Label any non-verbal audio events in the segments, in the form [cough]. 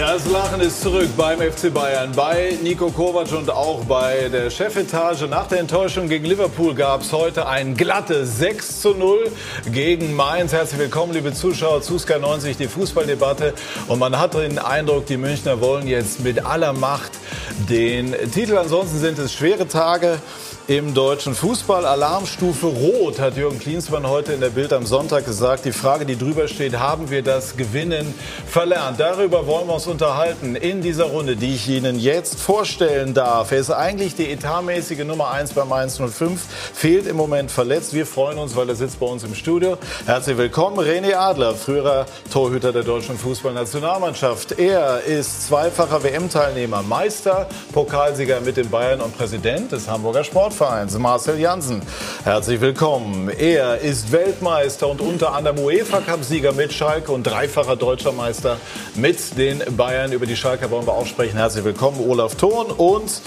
Das Lachen ist zurück beim FC Bayern, bei Nico Kovac und auch bei der Chefetage. Nach der Enttäuschung gegen Liverpool gab es heute ein glattes 6 zu 0 gegen Mainz. Herzlich willkommen, liebe Zuschauer zu Sky 90, die Fußballdebatte. Und man hat den Eindruck, die Münchner wollen jetzt mit aller Macht den Titel. Ansonsten sind es schwere Tage im deutschen Fußball. Alarmstufe Rot hat Jürgen Klinsmann heute in der Bild am Sonntag gesagt. Die Frage, die drüber steht, haben wir das Gewinnen verlernt? Darüber wollen wir uns unterhalten in dieser Runde, die ich Ihnen jetzt vorstellen darf. Er ist eigentlich die etatmäßige Nummer 1 beim 105, fehlt im Moment verletzt. Wir freuen uns, weil er sitzt bei uns im Studio. Herzlich willkommen, René Adler, früherer Torhüter der deutschen Fußballnationalmannschaft. Er ist zweifacher WM-Teilnehmer, Meister, Pokalsieger mit den Bayern und Präsident des Hamburger Sportvereins. Vereins, Marcel Janssen. Herzlich willkommen. Er ist Weltmeister und unter anderem UEFA-Cup-Sieger mit Schalke und dreifacher deutscher Meister mit den Bayern. Über die Schalke wollen wir auch sprechen. Herzlich willkommen, Olaf Thon. Und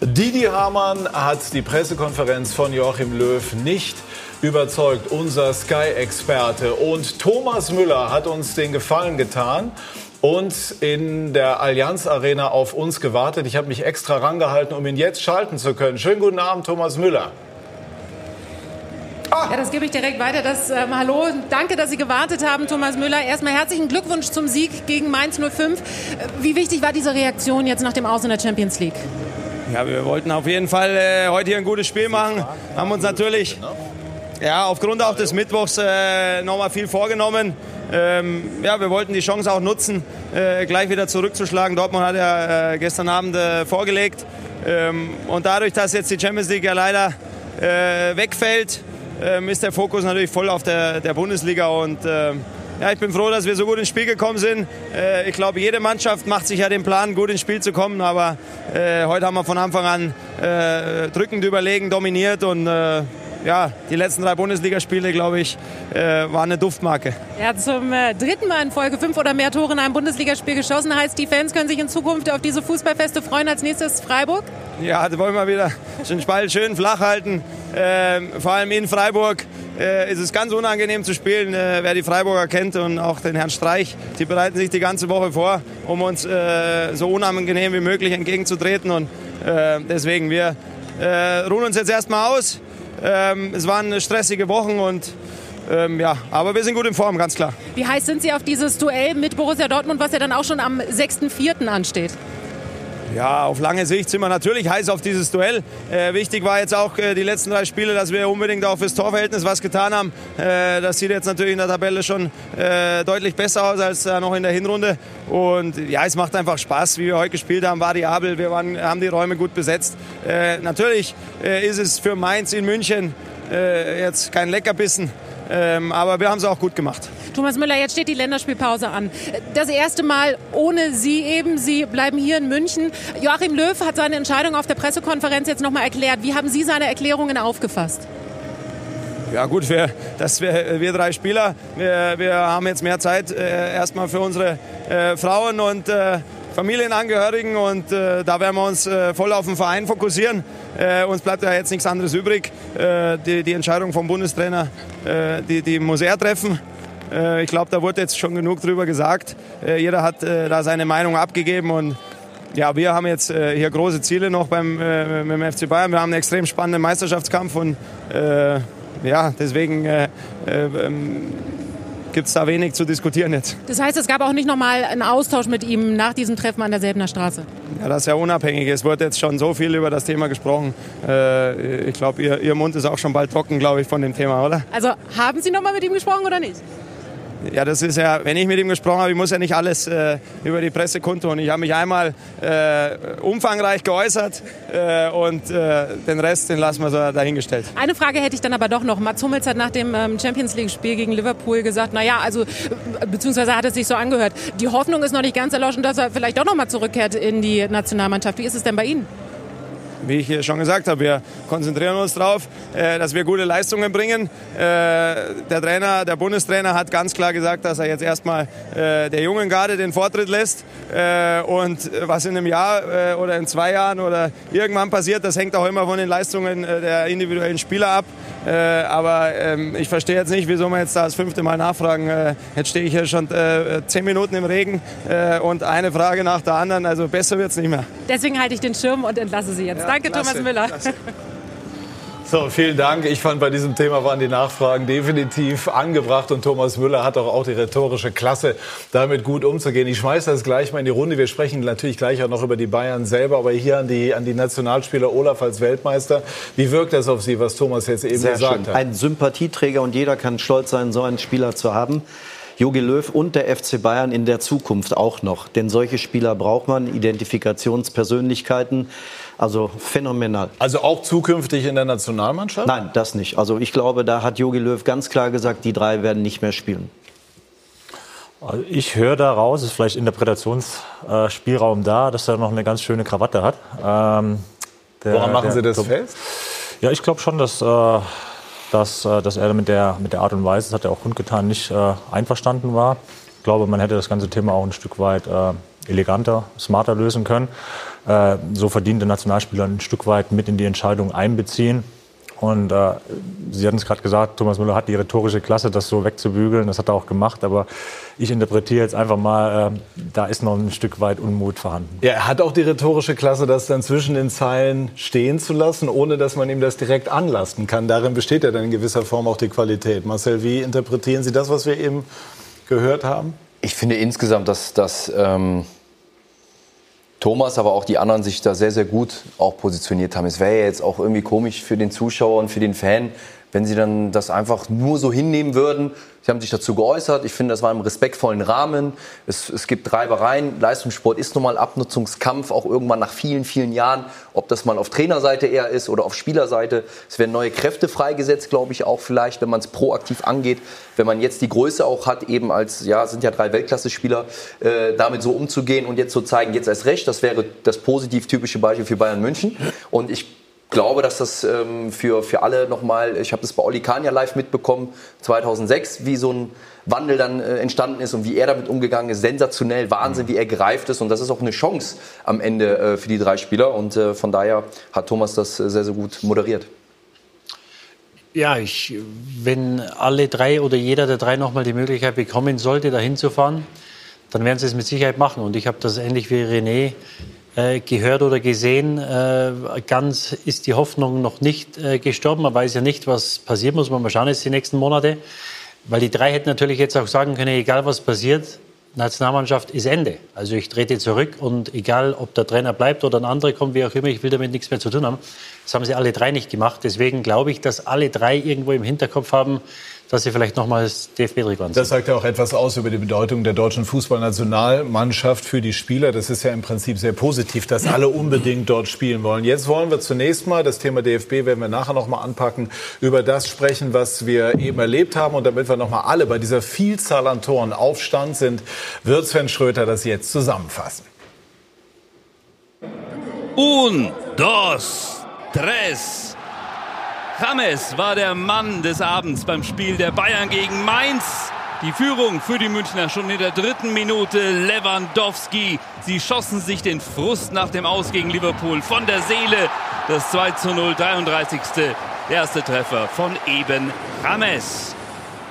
Didi Hamann hat die Pressekonferenz von Joachim Löw nicht überzeugt, unser Sky-Experte. Und Thomas Müller hat uns den Gefallen getan und in der Allianz Arena auf uns gewartet. Ich habe mich extra rangehalten, um ihn jetzt schalten zu können. Schönen guten Abend, Thomas Müller. Ah. Ja, das gebe ich direkt weiter. Das, ähm, hallo, danke, dass Sie gewartet haben, Thomas Müller. Erstmal herzlichen Glückwunsch zum Sieg gegen Mainz 05. Äh, wie wichtig war diese Reaktion jetzt nach dem Aus in der Champions League? Ja, wir wollten auf jeden Fall äh, heute hier ein gutes Spiel machen. Haben uns natürlich ja, aufgrund auch des Mittwochs äh, nochmal viel vorgenommen. Ähm, ja, wir wollten die Chance auch nutzen, äh, gleich wieder zurückzuschlagen. Dortmund hat ja äh, gestern Abend äh, vorgelegt. Ähm, und dadurch, dass jetzt die Champions League ja leider äh, wegfällt, ähm, ist der Fokus natürlich voll auf der, der Bundesliga. Und ähm, ja, ich bin froh, dass wir so gut ins Spiel gekommen sind. Äh, ich glaube, jede Mannschaft macht sich ja den Plan, gut ins Spiel zu kommen. Aber heute haben wir von Anfang an drückend überlegen, dominiert und ja, die letzten drei Bundesligaspiele, glaube ich, äh, waren eine Duftmarke. Er hat zum äh, dritten Mal in Folge fünf oder mehr Tore in einem Bundesligaspiel geschossen. Heißt, die Fans können sich in Zukunft auf diese Fußballfeste freuen. Als nächstes Freiburg? Ja, da wollen wir wieder den Ball schön flach halten. Äh, vor allem in Freiburg äh, ist es ganz unangenehm zu spielen. Äh, wer die Freiburger kennt und auch den Herrn Streich, die bereiten sich die ganze Woche vor, um uns äh, so unangenehm wie möglich entgegenzutreten. Und deswegen, wir ruhen uns jetzt erstmal aus ähm, es waren stressige Wochen und ähm, ja, aber wir sind gut in Form, ganz klar. Wie heiß sind Sie auf dieses Duell mit Borussia Dortmund, was ja dann auch schon am 6.4. ansteht? Ja, auf lange Sicht sind wir natürlich heiß auf dieses Duell. Äh, wichtig war jetzt auch äh, die letzten drei Spiele, dass wir unbedingt auch fürs Torverhältnis was getan haben. Äh, das sieht jetzt natürlich in der Tabelle schon äh, deutlich besser aus als äh, noch in der Hinrunde. Und ja, es macht einfach Spaß, wie wir heute gespielt haben, variabel. Wir waren, haben die Räume gut besetzt. Äh, natürlich ist es für Mainz in München jetzt kein Leckerbissen. Ähm, aber wir haben es auch gut gemacht. Thomas Müller, jetzt steht die Länderspielpause an. Das erste Mal ohne Sie eben. Sie bleiben hier in München. Joachim Löw hat seine Entscheidung auf der Pressekonferenz jetzt nochmal erklärt. Wie haben Sie seine Erklärungen aufgefasst? Ja gut, wir, dass wir, wir drei Spieler, wir, wir haben jetzt mehr Zeit äh, erstmal für unsere äh, Frauen und äh, Familienangehörigen und äh, da werden wir uns äh, voll auf den Verein fokussieren. Äh, uns bleibt ja jetzt nichts anderes übrig. Äh, die, die, Entscheidung vom Bundestrainer, äh, die, die muss er treffen. Äh, ich glaube, da wurde jetzt schon genug drüber gesagt. jeder hat da seine Meinung abgegeben und ja, wir haben jetzt hier große Ziele noch beim, mit dem FC Bayern. Wir haben einen extrem spannenden Meisterschaftskampf und ja, deswegen ähm, gibt es da wenig zu diskutieren jetzt. Das heißt, es gab auch nicht nochmal einen Austausch mit ihm nach diesem Treffen an der Selbener Straße? Ja, das ist ja unabhängig. Es wird jetzt schon so viel über das Thema gesprochen. Äh, ich glaube, ihr, ihr Mund ist auch schon bald trocken, glaube ich, von dem Thema, oder? Also haben Sie nochmal mit ihm gesprochen oder nicht? Ja, das ist ja, wenn ich mit ihm gesprochen habe, ich muss ja nicht alles äh, über die Presse kundtun. Ich habe mich einmal äh, umfangreich geäußert äh, und äh, den Rest, den lassen wir so dahingestellt. Eine Frage hätte ich dann aber doch noch. Mats Hummels hat nach dem ähm, Champions League-Spiel gegen Liverpool gesagt, naja, also, beziehungsweise hat es sich so angehört, die Hoffnung ist noch nicht ganz erloschen, dass er vielleicht doch noch mal zurückkehrt in die Nationalmannschaft. Wie ist es denn bei Ihnen? Wie ich hier schon gesagt habe, wir konzentrieren uns darauf, äh, dass wir gute Leistungen bringen. Äh, der Trainer, der Bundestrainer hat ganz klar gesagt, dass er jetzt erstmal äh, der jungen Garde den Vortritt lässt. Und was in einem Jahr oder in zwei Jahren oder irgendwann passiert, das hängt auch immer von den Leistungen der individuellen Spieler ab. aber ähm, ich verstehe jetzt nicht, wieso man jetzt da das fünfte Mal nachfragen. jetzt stehe ich hier schon zehn Minuten im Regen und eine Frage nach der anderen. Also besser wird es nicht mehr. Deswegen halte ich den Schirm und entlasse Sie jetzt. Ja, Danke, klasse, Thomas Müller. Klasse. So, vielen Dank. Ich fand, bei diesem Thema waren die Nachfragen definitiv angebracht und Thomas Müller hat doch auch die rhetorische Klasse, damit gut umzugehen. Ich schmeiße das gleich mal in die Runde. Wir sprechen natürlich gleich auch noch über die Bayern selber, aber hier an die, an die Nationalspieler Olaf als Weltmeister. Wie wirkt das auf Sie, was Thomas jetzt eben Sehr gesagt schön. hat? Ein Sympathieträger und jeder kann stolz sein, so einen Spieler zu haben. Jogi Löw und der FC Bayern in der Zukunft auch noch. Denn solche Spieler braucht man, Identifikationspersönlichkeiten. Also phänomenal. Also auch zukünftig in der Nationalmannschaft? Nein, das nicht. Also ich glaube, da hat Jogi Löw ganz klar gesagt, die drei werden nicht mehr spielen. Also ich höre daraus, ist vielleicht Interpretationsspielraum da, dass er noch eine ganz schöne Krawatte hat. Ähm, der, Woran machen der, Sie das der, fest? Ja, ich glaube schon, dass, äh, dass, äh, dass er mit der, mit der Art und Weise, das hat er auch kundgetan, nicht äh, einverstanden war. Ich glaube, man hätte das ganze Thema auch ein Stück weit äh, eleganter, smarter lösen können. Äh, so verdiente Nationalspieler ein Stück weit mit in die Entscheidung einbeziehen. Und äh, Sie hatten es gerade gesagt, Thomas Müller hat die rhetorische Klasse, das so wegzubügeln. Das hat er auch gemacht. Aber ich interpretiere jetzt einfach mal, äh, da ist noch ein Stück weit Unmut vorhanden. Ja, er hat auch die rhetorische Klasse, das dann zwischen den Zeilen stehen zu lassen, ohne dass man ihm das direkt anlasten kann. Darin besteht ja dann in gewisser Form auch die Qualität. Marcel, wie interpretieren Sie das, was wir eben gehört haben? Ich finde insgesamt, dass, dass ähm Thomas, aber auch die anderen sich da sehr, sehr gut auch positioniert haben. Es wäre ja jetzt auch irgendwie komisch für den Zuschauer und für den Fan, wenn sie dann das einfach nur so hinnehmen würden. Sie haben sich dazu geäußert. Ich finde, das war im respektvollen Rahmen. Es, es gibt Treibereien. Leistungssport ist nun mal Abnutzungskampf, auch irgendwann nach vielen, vielen Jahren. Ob das mal auf Trainerseite eher ist oder auf Spielerseite. Es werden neue Kräfte freigesetzt, glaube ich, auch vielleicht, wenn man es proaktiv angeht. Wenn man jetzt die Größe auch hat, eben als, ja, sind ja drei Weltklasse-Spieler, äh, damit so umzugehen und jetzt zu so zeigen, jetzt erst recht. Das wäre das positiv typische Beispiel für Bayern München. Und ich glaube, dass das ähm, für, für alle nochmal, ich habe das bei Oli Kahn ja live mitbekommen, 2006, wie so ein Wandel dann äh, entstanden ist und wie er damit umgegangen ist. Sensationell, Wahnsinn, wie er gereift ist. Und das ist auch eine Chance am Ende äh, für die drei Spieler. Und äh, von daher hat Thomas das äh, sehr, sehr gut moderiert. Ja, ich, wenn alle drei oder jeder der drei nochmal die Möglichkeit bekommen sollte, dahin zu fahren, dann werden sie es mit Sicherheit machen. Und ich habe das ähnlich wie René äh, gehört oder gesehen. Äh, ganz ist die Hoffnung noch nicht äh, gestorben. Man weiß ja nicht, was passiert, muss man mal schauen jetzt die nächsten Monate. Weil die drei hätten natürlich jetzt auch sagen können, egal was passiert, Nationalmannschaft ist Ende. Also ich trete zurück und egal, ob der Trainer bleibt oder ein anderer kommt, wie auch immer, ich will damit nichts mehr zu tun haben. Das haben sie alle drei nicht gemacht. Deswegen glaube ich, dass alle drei irgendwo im Hinterkopf haben, dass sie vielleicht nochmals DFB-Trikot Das sagt ja auch etwas aus über die Bedeutung der deutschen Fußballnationalmannschaft für die Spieler. Das ist ja im Prinzip sehr positiv, dass alle unbedingt dort spielen wollen. Jetzt wollen wir zunächst mal, das Thema DFB werden wir nachher noch mal anpacken, über das sprechen, was wir eben erlebt haben. Und damit wir noch mal alle bei dieser Vielzahl an Toren Aufstand sind, wird Sven Schröter das jetzt zusammenfassen. Un, dos, tres. James war der Mann des Abends beim Spiel der Bayern gegen Mainz. Die Führung für die Münchner schon in der dritten Minute. Lewandowski. Sie schossen sich den Frust nach dem Aus gegen Liverpool von der Seele. Das 2 zu 0, 33. erste Treffer von eben James.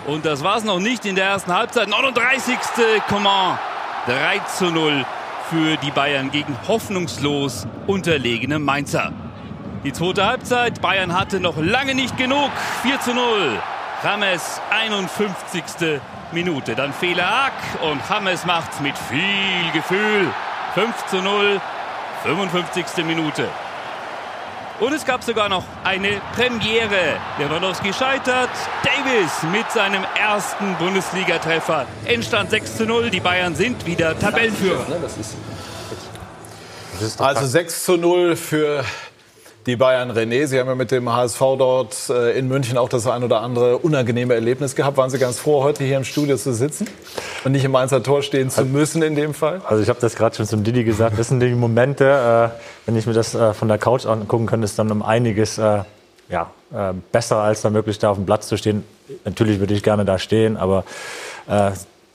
Und das war es noch nicht in der ersten Halbzeit. 39. Coman. 3 zu 0 für die Bayern gegen hoffnungslos unterlegene Mainzer. Die zweite Halbzeit. Bayern hatte noch lange nicht genug. 4 zu 0. Rames 51. Minute. Dann Fehler Ack und Rames macht's mit viel Gefühl. 5 zu 0. 55. Minute. Und es gab sogar noch eine Premiere. Lewandowski scheitert. Davis mit seinem ersten Bundesligatreffer. Endstand 6 zu 0. Die Bayern sind wieder Tabellenführer. Also 6 zu 0 für die Bayern René. Sie haben ja mit dem HSV dort äh, in München auch das ein oder andere unangenehme Erlebnis gehabt. Waren Sie ganz froh, heute hier im Studio zu sitzen und nicht im Mainzer Tor stehen zu müssen in dem Fall? Also ich habe das gerade schon zum Didi gesagt. Das sind die Momente, äh, wenn ich mir das äh, von der Couch angucken könnte, ist dann um einiges äh, ja, besser, als dann wirklich da auf dem Platz zu stehen. Natürlich würde ich gerne da stehen, aber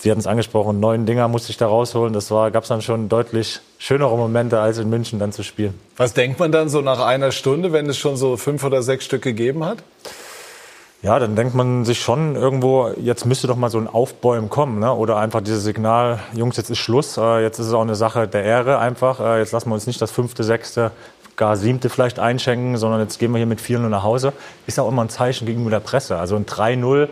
Sie hatten es angesprochen, neun Dinger musste ich da rausholen. Das gab es dann schon deutlich schönere Momente, als in München dann zu spielen. Was denkt man dann so nach einer Stunde, wenn es schon so fünf oder sechs Stück gegeben hat? Ja, dann denkt man sich schon irgendwo, jetzt müsste doch mal so ein Aufbäumen kommen. Ne? Oder einfach dieses Signal, Jungs, jetzt ist Schluss. Äh, jetzt ist es auch eine Sache der Ehre einfach. Äh, jetzt lassen wir uns nicht das fünfte, sechste, gar siebte vielleicht einschenken, sondern jetzt gehen wir hier mit 4-0 nach Hause. Ist auch immer ein Zeichen gegenüber der Presse. Also ein 3-0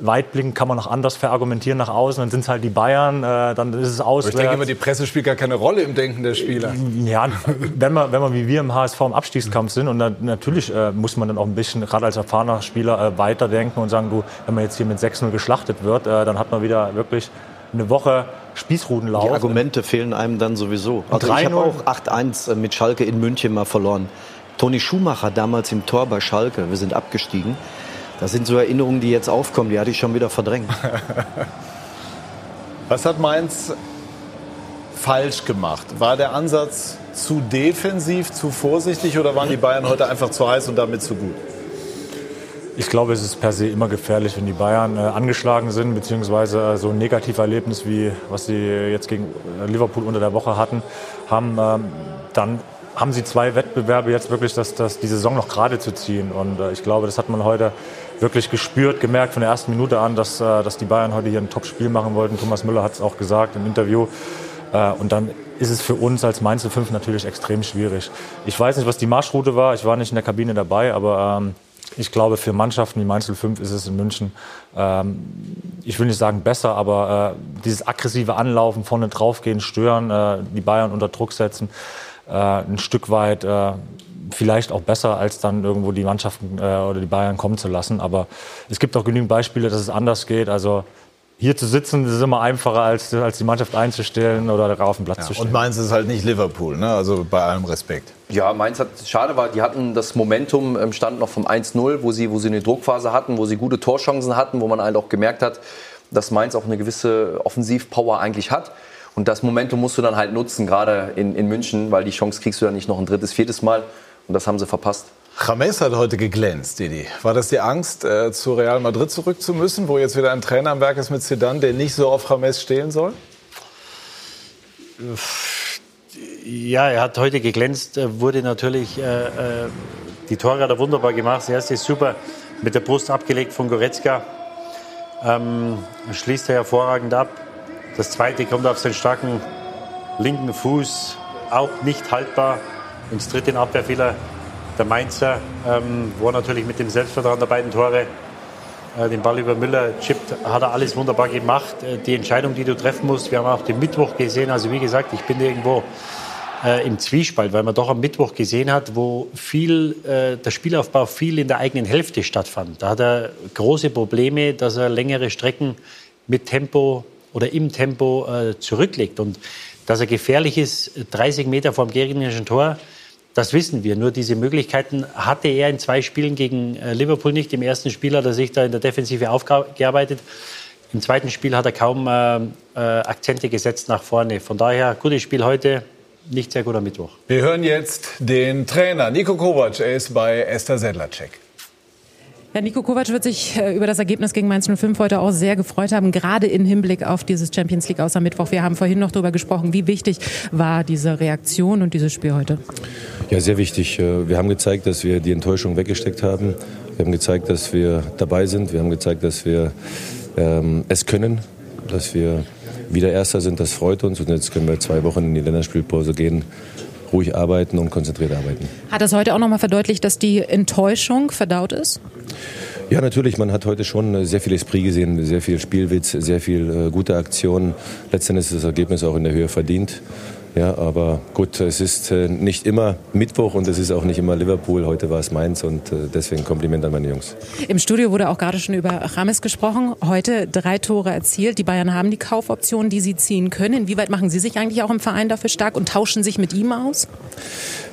weitblickend kann man noch anders verargumentieren nach außen. Dann sind es halt die Bayern, äh, dann ist es aus. Ich denke immer, die Presse spielt gar keine Rolle im Denken der Spieler. Ja, wenn man, wenn man wie wir im HSV im Abstiegskampf sind und dann, natürlich äh, muss man dann auch ein bisschen, gerade als erfahrener Spieler, äh, weiterdenken und sagen, du, wenn man jetzt hier mit 6-0 geschlachtet wird, äh, dann hat man wieder wirklich eine Woche Spießrutenlauf. Die Argumente fehlen einem dann sowieso. Also ich habe auch 8-1 äh, mit Schalke in München mal verloren. Toni Schumacher damals im Tor bei Schalke, wir sind abgestiegen. Das sind so Erinnerungen, die jetzt aufkommen, die hatte ich schon wieder verdrängt. [laughs] Was hat Mainz falsch gemacht? War der Ansatz zu defensiv, zu vorsichtig oder waren die Bayern heute einfach zu heiß und damit zu gut? Ich glaube, es ist per se immer gefährlich, wenn die Bayern äh, angeschlagen sind, beziehungsweise äh, so ein Negativerlebnis wie was sie jetzt gegen äh, Liverpool unter der Woche hatten, haben. Ähm, dann haben sie zwei Wettbewerbe jetzt wirklich, das, das, die Saison noch gerade zu ziehen. Und äh, ich glaube, das hat man heute wirklich gespürt, gemerkt von der ersten Minute an, dass, äh, dass die Bayern heute hier ein Top-Spiel machen wollten. Thomas Müller hat es auch gesagt im Interview. Äh, und dann ist es für uns als Mainz 5 natürlich extrem schwierig. Ich weiß nicht, was die Marschroute war. Ich war nicht in der Kabine dabei, aber ähm, ich glaube, für Mannschaften wie Mainz 05 ist es in München, ähm, ich will nicht sagen besser, aber äh, dieses aggressive Anlaufen, vorne draufgehen, stören, die Bayern unter Druck setzen, ein Stück weit vielleicht auch besser, als dann irgendwo die Mannschaften äh, oder die Bayern kommen zu lassen. Aber es gibt auch genügend Beispiele, dass es anders geht. Also hier zu sitzen ist immer einfacher, als, als die Mannschaft einzustellen oder auf den Platz ja, zu stellen. Und Mainz ist halt nicht Liverpool, ne? also bei allem Respekt. Ja, Mainz hat, schade war, die hatten das Momentum, ähm, stand noch vom 1-0, wo sie, wo sie eine Druckphase hatten, wo sie gute Torchancen hatten, wo man halt auch gemerkt hat, dass Mainz auch eine gewisse Offensivpower eigentlich hat. Und das Momentum musst du dann halt nutzen, gerade in, in München, weil die Chance kriegst du dann nicht noch ein drittes, viertes Mal. Und das haben sie verpasst. James hat heute geglänzt, Didi. War das die Angst, äh, zu Real Madrid zurück zu müssen, wo jetzt wieder ein Trainer am Werk ist mit Zidane, der nicht so auf James stehen soll? Ja, er hat heute geglänzt, wurde natürlich, äh, äh, die Tore hat er wunderbar gemacht. Das erste ist super, mit der Brust abgelegt von Goretzka. Ähm, schließt er hervorragend ab. Das zweite kommt auf seinen starken linken Fuß, auch nicht haltbar ins dritte Abwehrfehler der Mainzer, ähm, wo er natürlich mit dem Selbstvertrauen der beiden Tore äh, den Ball über Müller chippt, hat er alles wunderbar gemacht. Äh, die Entscheidung, die du treffen musst, wir haben auch den Mittwoch gesehen, also wie gesagt, ich bin irgendwo äh, im Zwiespalt, weil man doch am Mittwoch gesehen hat, wo viel, äh, der Spielaufbau viel in der eigenen Hälfte stattfand. Da hat er große Probleme, dass er längere Strecken mit Tempo oder im Tempo äh, zurücklegt. Und dass er gefährlich ist, 30 Meter vom gegnerischen Tor, das wissen wir. Nur diese Möglichkeiten hatte er in zwei Spielen gegen äh, Liverpool nicht. Im ersten Spiel hat er sich da in der Defensive aufgearbeitet. Im zweiten Spiel hat er kaum äh, äh, Akzente gesetzt nach vorne. Von daher, gutes Spiel heute, nicht sehr guter Mittwoch. Wir hören jetzt den Trainer Nico Kovac. Er ist bei Esther Sedlacek. Ja, Nico Kovac wird sich äh, über das Ergebnis gegen Mainz 05 heute auch sehr gefreut haben, gerade im Hinblick auf dieses Champions League aus am Mittwoch. Wir haben vorhin noch darüber gesprochen, wie wichtig war diese Reaktion und dieses Spiel heute? Ja, sehr wichtig. Äh, wir haben gezeigt, dass wir die Enttäuschung weggesteckt haben. Wir haben gezeigt, dass wir dabei sind. Wir haben gezeigt, dass wir ähm, es können, dass wir wieder Erster sind. Das freut uns. Und jetzt können wir zwei Wochen in die Länderspielpause gehen ruhig arbeiten und konzentriert arbeiten. Hat das heute auch noch mal verdeutlicht, dass die Enttäuschung verdaut ist? Ja, natürlich. Man hat heute schon sehr viel Esprit gesehen, sehr viel Spielwitz, sehr viel äh, gute Aktionen. Letztendlich ist das Ergebnis auch in der Höhe verdient. Ja, aber gut, es ist äh, nicht immer Mittwoch und es ist auch nicht immer Liverpool. Heute war es Mainz und äh, deswegen Kompliment an meine Jungs. Im Studio wurde auch gerade schon über Rames gesprochen. Heute drei Tore erzielt. Die Bayern haben die Kaufoptionen, die sie ziehen können. Inwieweit machen Sie sich eigentlich auch im Verein dafür stark und tauschen sich mit ihm aus?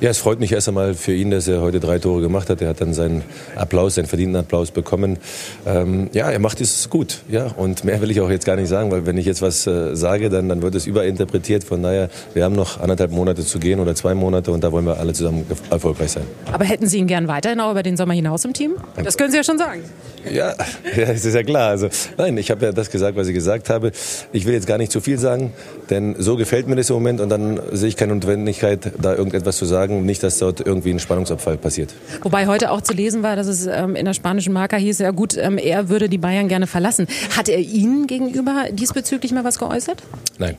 Ja, es freut mich erst einmal für ihn, dass er heute drei Tore gemacht hat. Er hat dann seinen Applaus, seinen verdienten Applaus bekommen. Ähm, ja, er macht es gut. Ja, und mehr will ich auch jetzt gar nicht sagen, weil wenn ich jetzt was äh, sage, dann, dann wird es überinterpretiert. Von daher, wir haben haben noch anderthalb Monate zu gehen oder zwei Monate und da wollen wir alle zusammen erfolgreich sein. Aber hätten Sie ihn gern weiterhin auch über den Sommer hinaus im Team? Das können Sie ja schon sagen. Ja, [laughs] ja das ist ja klar. Also, nein, ich habe ja das gesagt, was ich gesagt habe. Ich will jetzt gar nicht zu viel sagen, denn so gefällt mir das im Moment und dann sehe ich keine Notwendigkeit, da irgendetwas zu sagen. Nicht, dass dort irgendwie ein Spannungsabfall passiert. Wobei heute auch zu lesen war, dass es ähm, in der spanischen Marke hieß, ja gut, ähm, er würde die Bayern gerne verlassen. Hat er Ihnen gegenüber diesbezüglich mal was geäußert? Nein.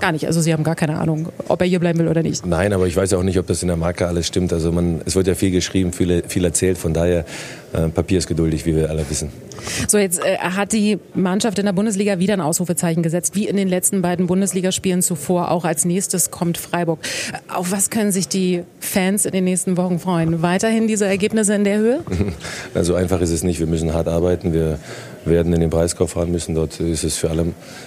Gar nicht. Also Sie haben gar keine Ahnung, ob er hier bleiben will oder nicht. Nein, aber ich weiß auch nicht, ob das in der Marke alles stimmt. Also man, es wird ja viel geschrieben, viel, viel erzählt. Von daher, äh, Papier ist geduldig, wie wir alle wissen. So, jetzt äh, hat die Mannschaft in der Bundesliga wieder ein Ausrufezeichen gesetzt, wie in den letzten beiden Bundesligaspielen zuvor. Auch als nächstes kommt Freiburg. Auf was können sich die Fans in den nächsten Wochen freuen? Weiterhin diese Ergebnisse in der Höhe? [laughs] Also einfach ist es nicht. Wir müssen hart arbeiten. Wir werden in den Preiskauf fahren müssen. Dort ist es für alle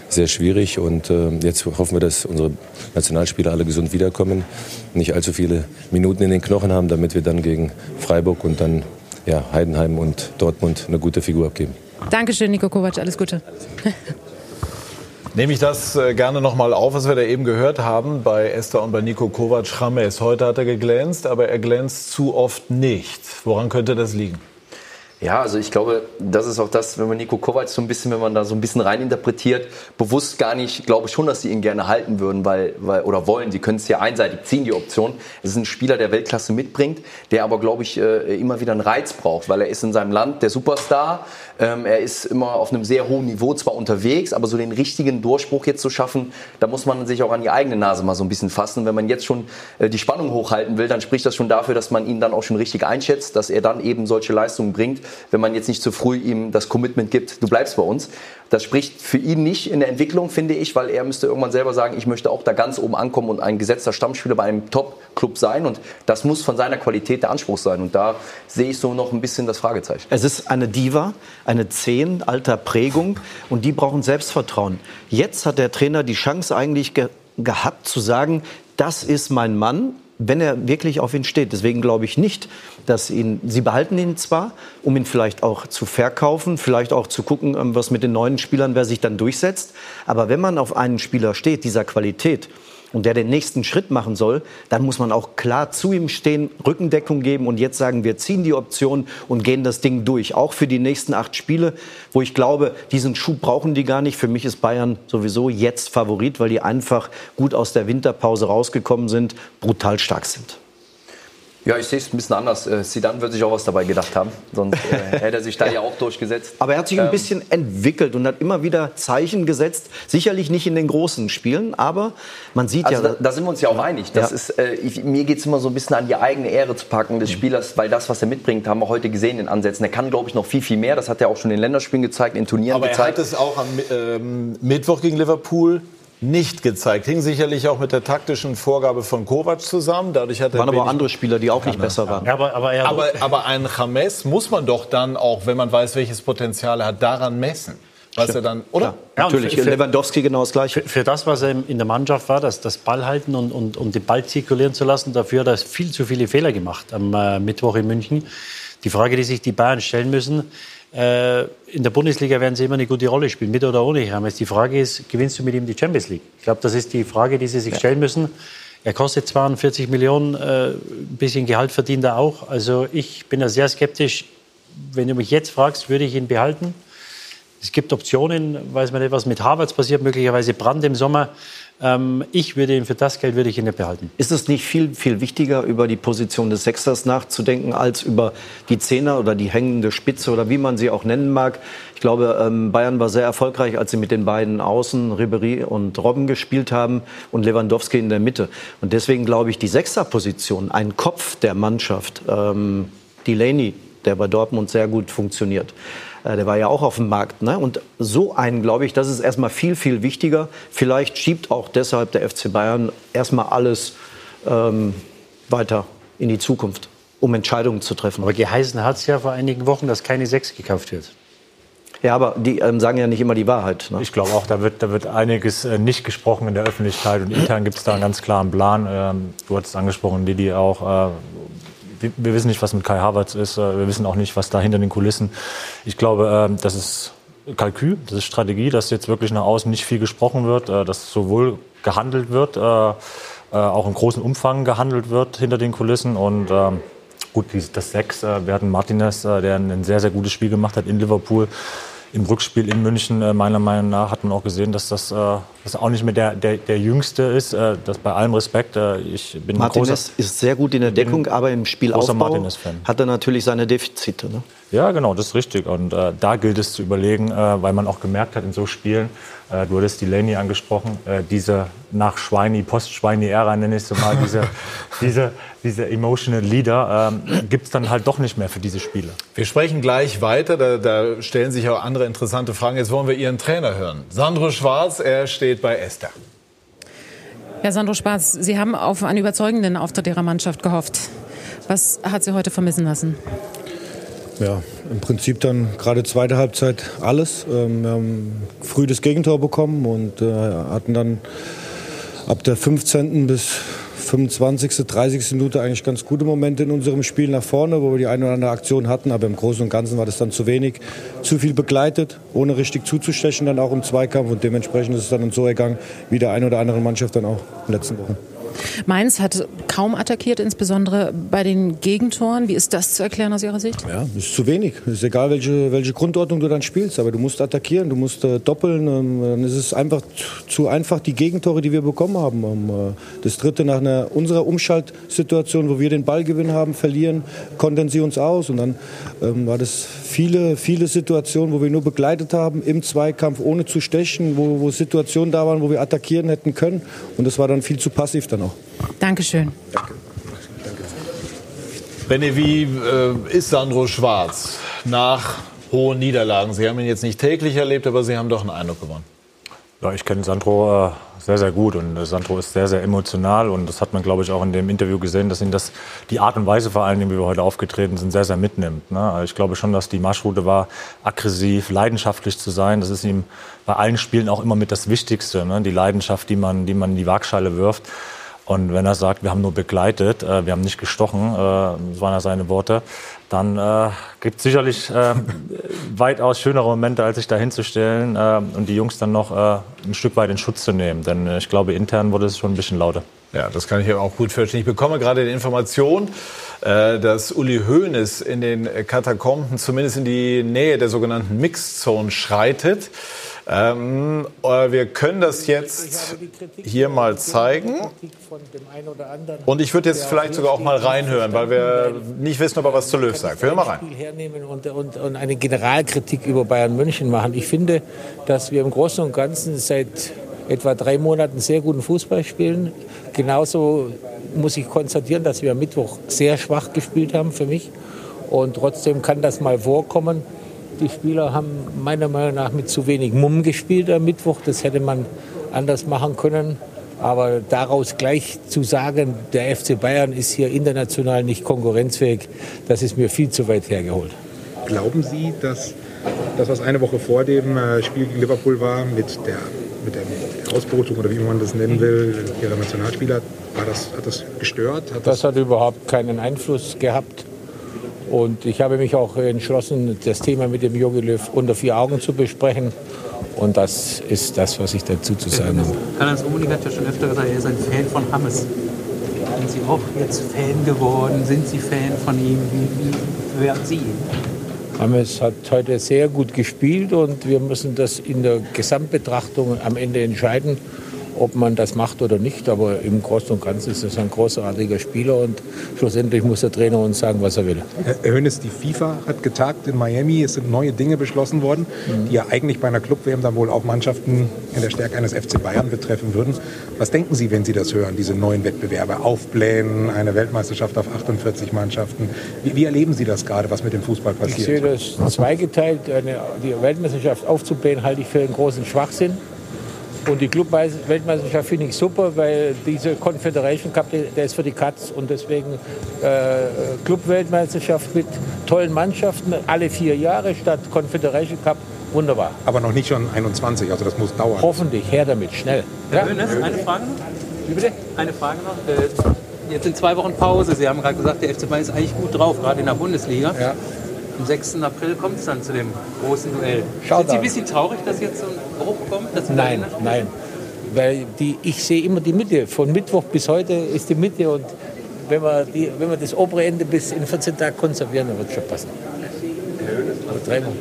sehr schwierig. Und äh, jetzt hoffen wir, dass unsere Nationalspieler alle gesund wiederkommen, nicht allzu viele Minuten in den Knochen haben, damit wir dann gegen Freiburg und dann ja, Heidenheim und Dortmund eine gute Figur abgeben. Dankeschön, Nico Kovac. Alles Gute. [laughs] Nehme ich das äh, gerne nochmal auf, was wir da eben gehört haben bei Esther und bei Nico Kovac. Rames, heute hat er geglänzt, aber er glänzt zu oft nicht. Woran könnte das liegen? Ja, also ich glaube, das ist auch das, wenn man Nico Kovac so ein bisschen, wenn man da so ein bisschen reininterpretiert, bewusst gar nicht, glaube ich schon, dass sie ihn gerne halten würden, weil, weil oder wollen. Sie können es ja einseitig ziehen, die Option. Es ist ein Spieler, der Weltklasse mitbringt, der aber, glaube ich, äh, immer wieder einen Reiz braucht, weil er ist in seinem Land der Superstar. Ähm, er ist immer auf einem sehr hohen Niveau zwar unterwegs, aber so den richtigen Durchbruch jetzt zu schaffen, da muss man sich auch an die eigene Nase mal so ein bisschen fassen. Wenn man jetzt schon äh, die Spannung hochhalten will, dann spricht das schon dafür, dass man ihn dann auch schon richtig einschätzt, dass er dann eben solche Leistungen bringt wenn man jetzt nicht zu früh ihm das Commitment gibt, du bleibst bei uns. Das spricht für ihn nicht in der Entwicklung, finde ich, weil er müsste irgendwann selber sagen, ich möchte auch da ganz oben ankommen und ein gesetzter Stammspieler bei einem Top-Club sein. Und das muss von seiner Qualität der Anspruch sein. Und da sehe ich so noch ein bisschen das Fragezeichen. Es ist eine Diva, eine Zehn alter Prägung und die brauchen Selbstvertrauen. Jetzt hat der Trainer die Chance eigentlich ge gehabt zu sagen, das ist mein Mann wenn er wirklich auf ihn steht. Deswegen glaube ich nicht, dass ihn, sie behalten ihn zwar, um ihn vielleicht auch zu verkaufen, vielleicht auch zu gucken, ähm, was mit den neuen Spielern, wer sich dann durchsetzt. Aber wenn man auf einen Spieler steht, dieser Qualität, und der den nächsten Schritt machen soll, dann muss man auch klar zu ihm stehen, Rückendeckung geben und jetzt sagen, wir ziehen die Option und gehen das Ding durch. Auch für die nächsten acht Spiele, wo ich glaube, diesen Schub brauchen die gar nicht. Für mich ist Bayern sowieso jetzt Favorit, weil die einfach gut aus der Winterpause rausgekommen sind, brutal stark sind. Ja, ich sehe es ein bisschen anders. Äh, Sidan wird sich auch was dabei gedacht haben. Sonst äh, [laughs] hätte er sich da ja auch durchgesetzt. Aber er hat sich ein ähm, bisschen entwickelt und hat immer wieder Zeichen gesetzt. Sicherlich nicht in den großen Spielen, aber man sieht also ja. Da, da, sind wir uns ja auch einig. Das ja. ist, äh, ich, mir geht es immer so ein bisschen an die eigene Ehre zu packen des mhm. Spielers, weil das, was er mitbringt, haben wir heute gesehen in Ansätzen. Er kann, glaube ich, noch viel, viel mehr. Das hat er auch schon in Länderspielen gezeigt, in Turnieren aber gezeigt. Aber er hat es auch am ähm, Mittwoch gegen Liverpool nicht gezeigt. Hing sicherlich auch mit der taktischen Vorgabe von Kovac zusammen. Dadurch hat er waren aber auch andere Spieler, die auch nicht besser waren. Ja, aber, aber, aber, aber einen James muss man doch dann auch, wenn man weiß, welches Potenzial er hat, daran messen. Was er dann, oder? Ja, natürlich. Für, Lewandowski genau das Gleiche. Für, für, das, was er in der Mannschaft war, das, das Ball halten und, und, und den Ball zirkulieren zu lassen, dafür hat er viel zu viele Fehler gemacht am äh, Mittwoch in München. Die Frage, die sich die Bayern stellen müssen, in der Bundesliga werden sie immer eine gute Rolle spielen, mit oder ohne James. Die Frage ist, gewinnst du mit ihm die Champions League? Ich glaube, das ist die Frage, die sie sich ja. stellen müssen. Er kostet 42 Millionen, äh, ein bisschen Gehalt verdient er auch. Also ich bin da sehr skeptisch. Wenn du mich jetzt fragst, würde ich ihn behalten. Es gibt Optionen, weiß man nicht, was mit Harvards passiert, möglicherweise Brand im Sommer. Ähm, ich würde ihn für das Geld würde ich ihn nicht behalten. Ist es nicht viel, viel wichtiger, über die Position des Sechsters nachzudenken, als über die Zehner oder die hängende Spitze oder wie man sie auch nennen mag? Ich glaube, ähm, Bayern war sehr erfolgreich, als sie mit den beiden Außen, Ribery und Robben gespielt haben und Lewandowski in der Mitte. Und deswegen glaube ich, die Sechserposition, ein Kopf der Mannschaft, ähm, Delaney, der bei Dortmund sehr gut funktioniert, der war ja auch auf dem Markt. Ne? Und so einen, glaube ich, das ist erstmal viel, viel wichtiger. Vielleicht schiebt auch deshalb der FC Bayern erstmal alles ähm, weiter in die Zukunft, um Entscheidungen zu treffen. Aber geheißen hat es ja vor einigen Wochen, dass keine Sechs gekauft wird. Ja, aber die ähm, sagen ja nicht immer die Wahrheit. Ne? Ich glaube auch, da wird, da wird einiges äh, nicht gesprochen in der Öffentlichkeit und intern gibt es da einen ganz klaren Plan. Ähm, du hattest angesprochen, Didi auch. Äh, wir, wissen nicht, was mit Kai Havertz ist. Äh, wir wissen auch nicht, was da hinter den Kulissen. Ich glaube, äh, das ist Kalkül, das ist Strategie, dass jetzt wirklich nach außen nicht viel gesprochen wird, äh, dass sowohl gehandelt wird, äh, auch im großen Umfang gehandelt wird hinter den Kulissen und ähm, gut, das Sechs, wir hatten Martinez, der ein sehr, sehr gutes Spiel gemacht hat in Liverpool im Rückspiel in München, äh, meiner Meinung nach, hat man auch gesehen, dass das, äh, das auch nicht mehr der, der, der Jüngste ist. Äh, das bei allem Respekt. Äh, ich bin Martinez großer, ist sehr gut in der Deckung, aber im Spielaufbau hat er natürlich seine Defizite. Ne? Ja, genau, das ist richtig. Und äh, da gilt es zu überlegen, äh, weil man auch gemerkt hat in so Spielen, äh, du hattest Delaney angesprochen, äh, diese nach Schweini, Post-Schweini-Ära nenne ich es mal, [laughs] diese, diese, diese emotional Leader, ähm, gibt es dann halt doch nicht mehr für diese Spiele. Wir sprechen gleich weiter, da, da stellen sich auch andere interessante Fragen. Jetzt wollen wir Ihren Trainer hören. Sandro Schwarz, er steht bei Esther. Herr Sandro Schwarz, Sie haben auf einen überzeugenden Auftritt Ihrer Mannschaft gehofft. Was hat Sie heute vermissen lassen? Ja, im Prinzip dann gerade zweite Halbzeit alles. Ähm, wir haben früh das Gegentor bekommen und äh, hatten dann ab der 15. bis 25., 30. Minute eigentlich ganz gute Momente in unserem Spiel nach vorne, wo wir die eine oder andere Aktion hatten. Aber im Großen und Ganzen war das dann zu wenig. Zu viel begleitet, ohne richtig zuzustechen, dann auch im Zweikampf. Und dementsprechend ist es dann so ergangen, wie der eine oder andere Mannschaft dann auch in den letzten Wochen. Mainz hat kaum attackiert, insbesondere bei den Gegentoren. Wie ist das zu erklären aus Ihrer Sicht? Ja, ist zu wenig. Ist egal, welche, welche Grundordnung du dann spielst, aber du musst attackieren, du musst äh, doppeln. Ähm, dann ist es einfach zu einfach, die Gegentore, die wir bekommen haben. Ähm, äh, das dritte nach einer, unserer Umschaltsituation, wo wir den Ballgewinn haben, verlieren, kontern sie uns aus. Und dann ähm, war das viele, viele Situationen, wo wir nur begleitet haben im Zweikampf, ohne zu stechen, wo, wo Situationen da waren, wo wir attackieren hätten können. Und das war dann viel zu passiv dann auch. Dankeschön. Danke. Benny, wie äh, ist Sandro Schwarz nach hohen Niederlagen? Sie haben ihn jetzt nicht täglich erlebt, aber Sie haben doch einen Eindruck gewonnen. Ja, ich kenne Sandro äh, sehr, sehr gut und äh, Sandro ist sehr, sehr emotional und das hat man, glaube ich, auch in dem Interview gesehen, dass ihn das die Art und Weise vor allem, wie wir heute aufgetreten sind, sehr, sehr mitnimmt. Ne? Also ich glaube schon, dass die Marschroute war, aggressiv, leidenschaftlich zu sein. Das ist ihm bei allen Spielen auch immer mit das Wichtigste, ne? die Leidenschaft, die man, die man in die Waagschale wirft. Und wenn er sagt, wir haben nur begleitet, äh, wir haben nicht gestochen, äh, das waren ja seine Worte, dann äh, gibt es sicherlich äh, [laughs] weitaus schönere Momente, als sich da hinzustellen äh, und die Jungs dann noch äh, ein Stück weit in Schutz zu nehmen. Denn äh, ich glaube, intern wurde es schon ein bisschen lauter. Ja, das kann ich auch gut verstehen. Ich bekomme gerade die Information, äh, dass Uli Hoeneß in den Katakomben zumindest in die Nähe der sogenannten Mixzone schreitet. Ähm, äh, wir können das jetzt hier mal zeigen. Und ich würde jetzt vielleicht sogar auch mal reinhören, weil wir nicht wissen, ob er was zu Löw sagt. Wir hören mal rein. Hernehmen und, und, und eine Generalkritik über Bayern München machen. Ich finde, dass wir im Großen und Ganzen seit etwa drei Monaten sehr guten Fußball spielen. Genauso muss ich konstatieren, dass wir am Mittwoch sehr schwach gespielt haben für mich. Und trotzdem kann das mal vorkommen, die Spieler haben meiner Meinung nach mit zu wenig Mumm gespielt am Mittwoch. Das hätte man anders machen können. Aber daraus gleich zu sagen, der FC Bayern ist hier international nicht konkurrenzfähig, das ist mir viel zu weit hergeholt. Glauben Sie, dass das, was eine Woche vor dem äh, Spiel gegen Liverpool war, mit der, mit der Ausbeutung oder wie man das nennen will, Ihrer Nationalspieler, war das, hat das gestört? Hat das, das hat überhaupt keinen Einfluss gehabt. Und ich habe mich auch entschlossen, das Thema mit dem Jogi Löw unter vier Augen zu besprechen. Und das ist das, was ich dazu zu sagen habe. Karl-Heinz Rummenigge hat ja schon öfter gesagt, er ist ein Fan von Hammes. Sind Sie auch jetzt Fan geworden? Sind Sie Fan von ihm? Wie, wie werden Sie ihn? Hammes hat heute sehr gut gespielt und wir müssen das in der Gesamtbetrachtung am Ende entscheiden. Ob man das macht oder nicht. Aber im Großen und Ganzen ist es ein großartiger Spieler und schlussendlich muss der Trainer uns sagen, was er will. Herr Hönes, die FIFA hat getagt in Miami. Es sind neue Dinge beschlossen worden, die ja eigentlich bei einer Club-WM dann wohl auch Mannschaften in der Stärke eines FC Bayern betreffen würden. Was denken Sie, wenn Sie das hören, diese neuen Wettbewerbe? Aufblähen, eine Weltmeisterschaft auf 48 Mannschaften. Wie, wie erleben Sie das gerade, was mit dem Fußball Ich passiert? sehe das zweigeteilt. Eine, die Weltmeisterschaft aufzublähen, halte ich für einen großen Schwachsinn. Und die Club-Weltmeisterschaft finde ich super, weil diese Confederation Cup, der ist für die Katz. Und deswegen äh, Club-Weltmeisterschaft mit tollen Mannschaften, alle vier Jahre statt Confederation Cup, wunderbar. Aber noch nicht schon 21, also das muss dauern. Hoffentlich, her damit, schnell. Herr Hönes, eine Frage noch? Wie bitte? Eine Frage noch. Äh, Jetzt sind zwei Wochen Pause. Sie haben gerade gesagt, der FC Bayern ist eigentlich gut drauf, gerade in der Bundesliga. Am 6. April kommt es dann zu dem großen Duell. Schau sind Sie ein bisschen traurig, dass jetzt so ein Bruch kommt? Nein, nein. Weil die, ich sehe immer die Mitte. Von Mittwoch bis heute ist die Mitte. Und wenn wir, die, wenn wir das obere Ende bis in 14 Tagen konservieren, dann wird es schon passen. Aber drei Wochen.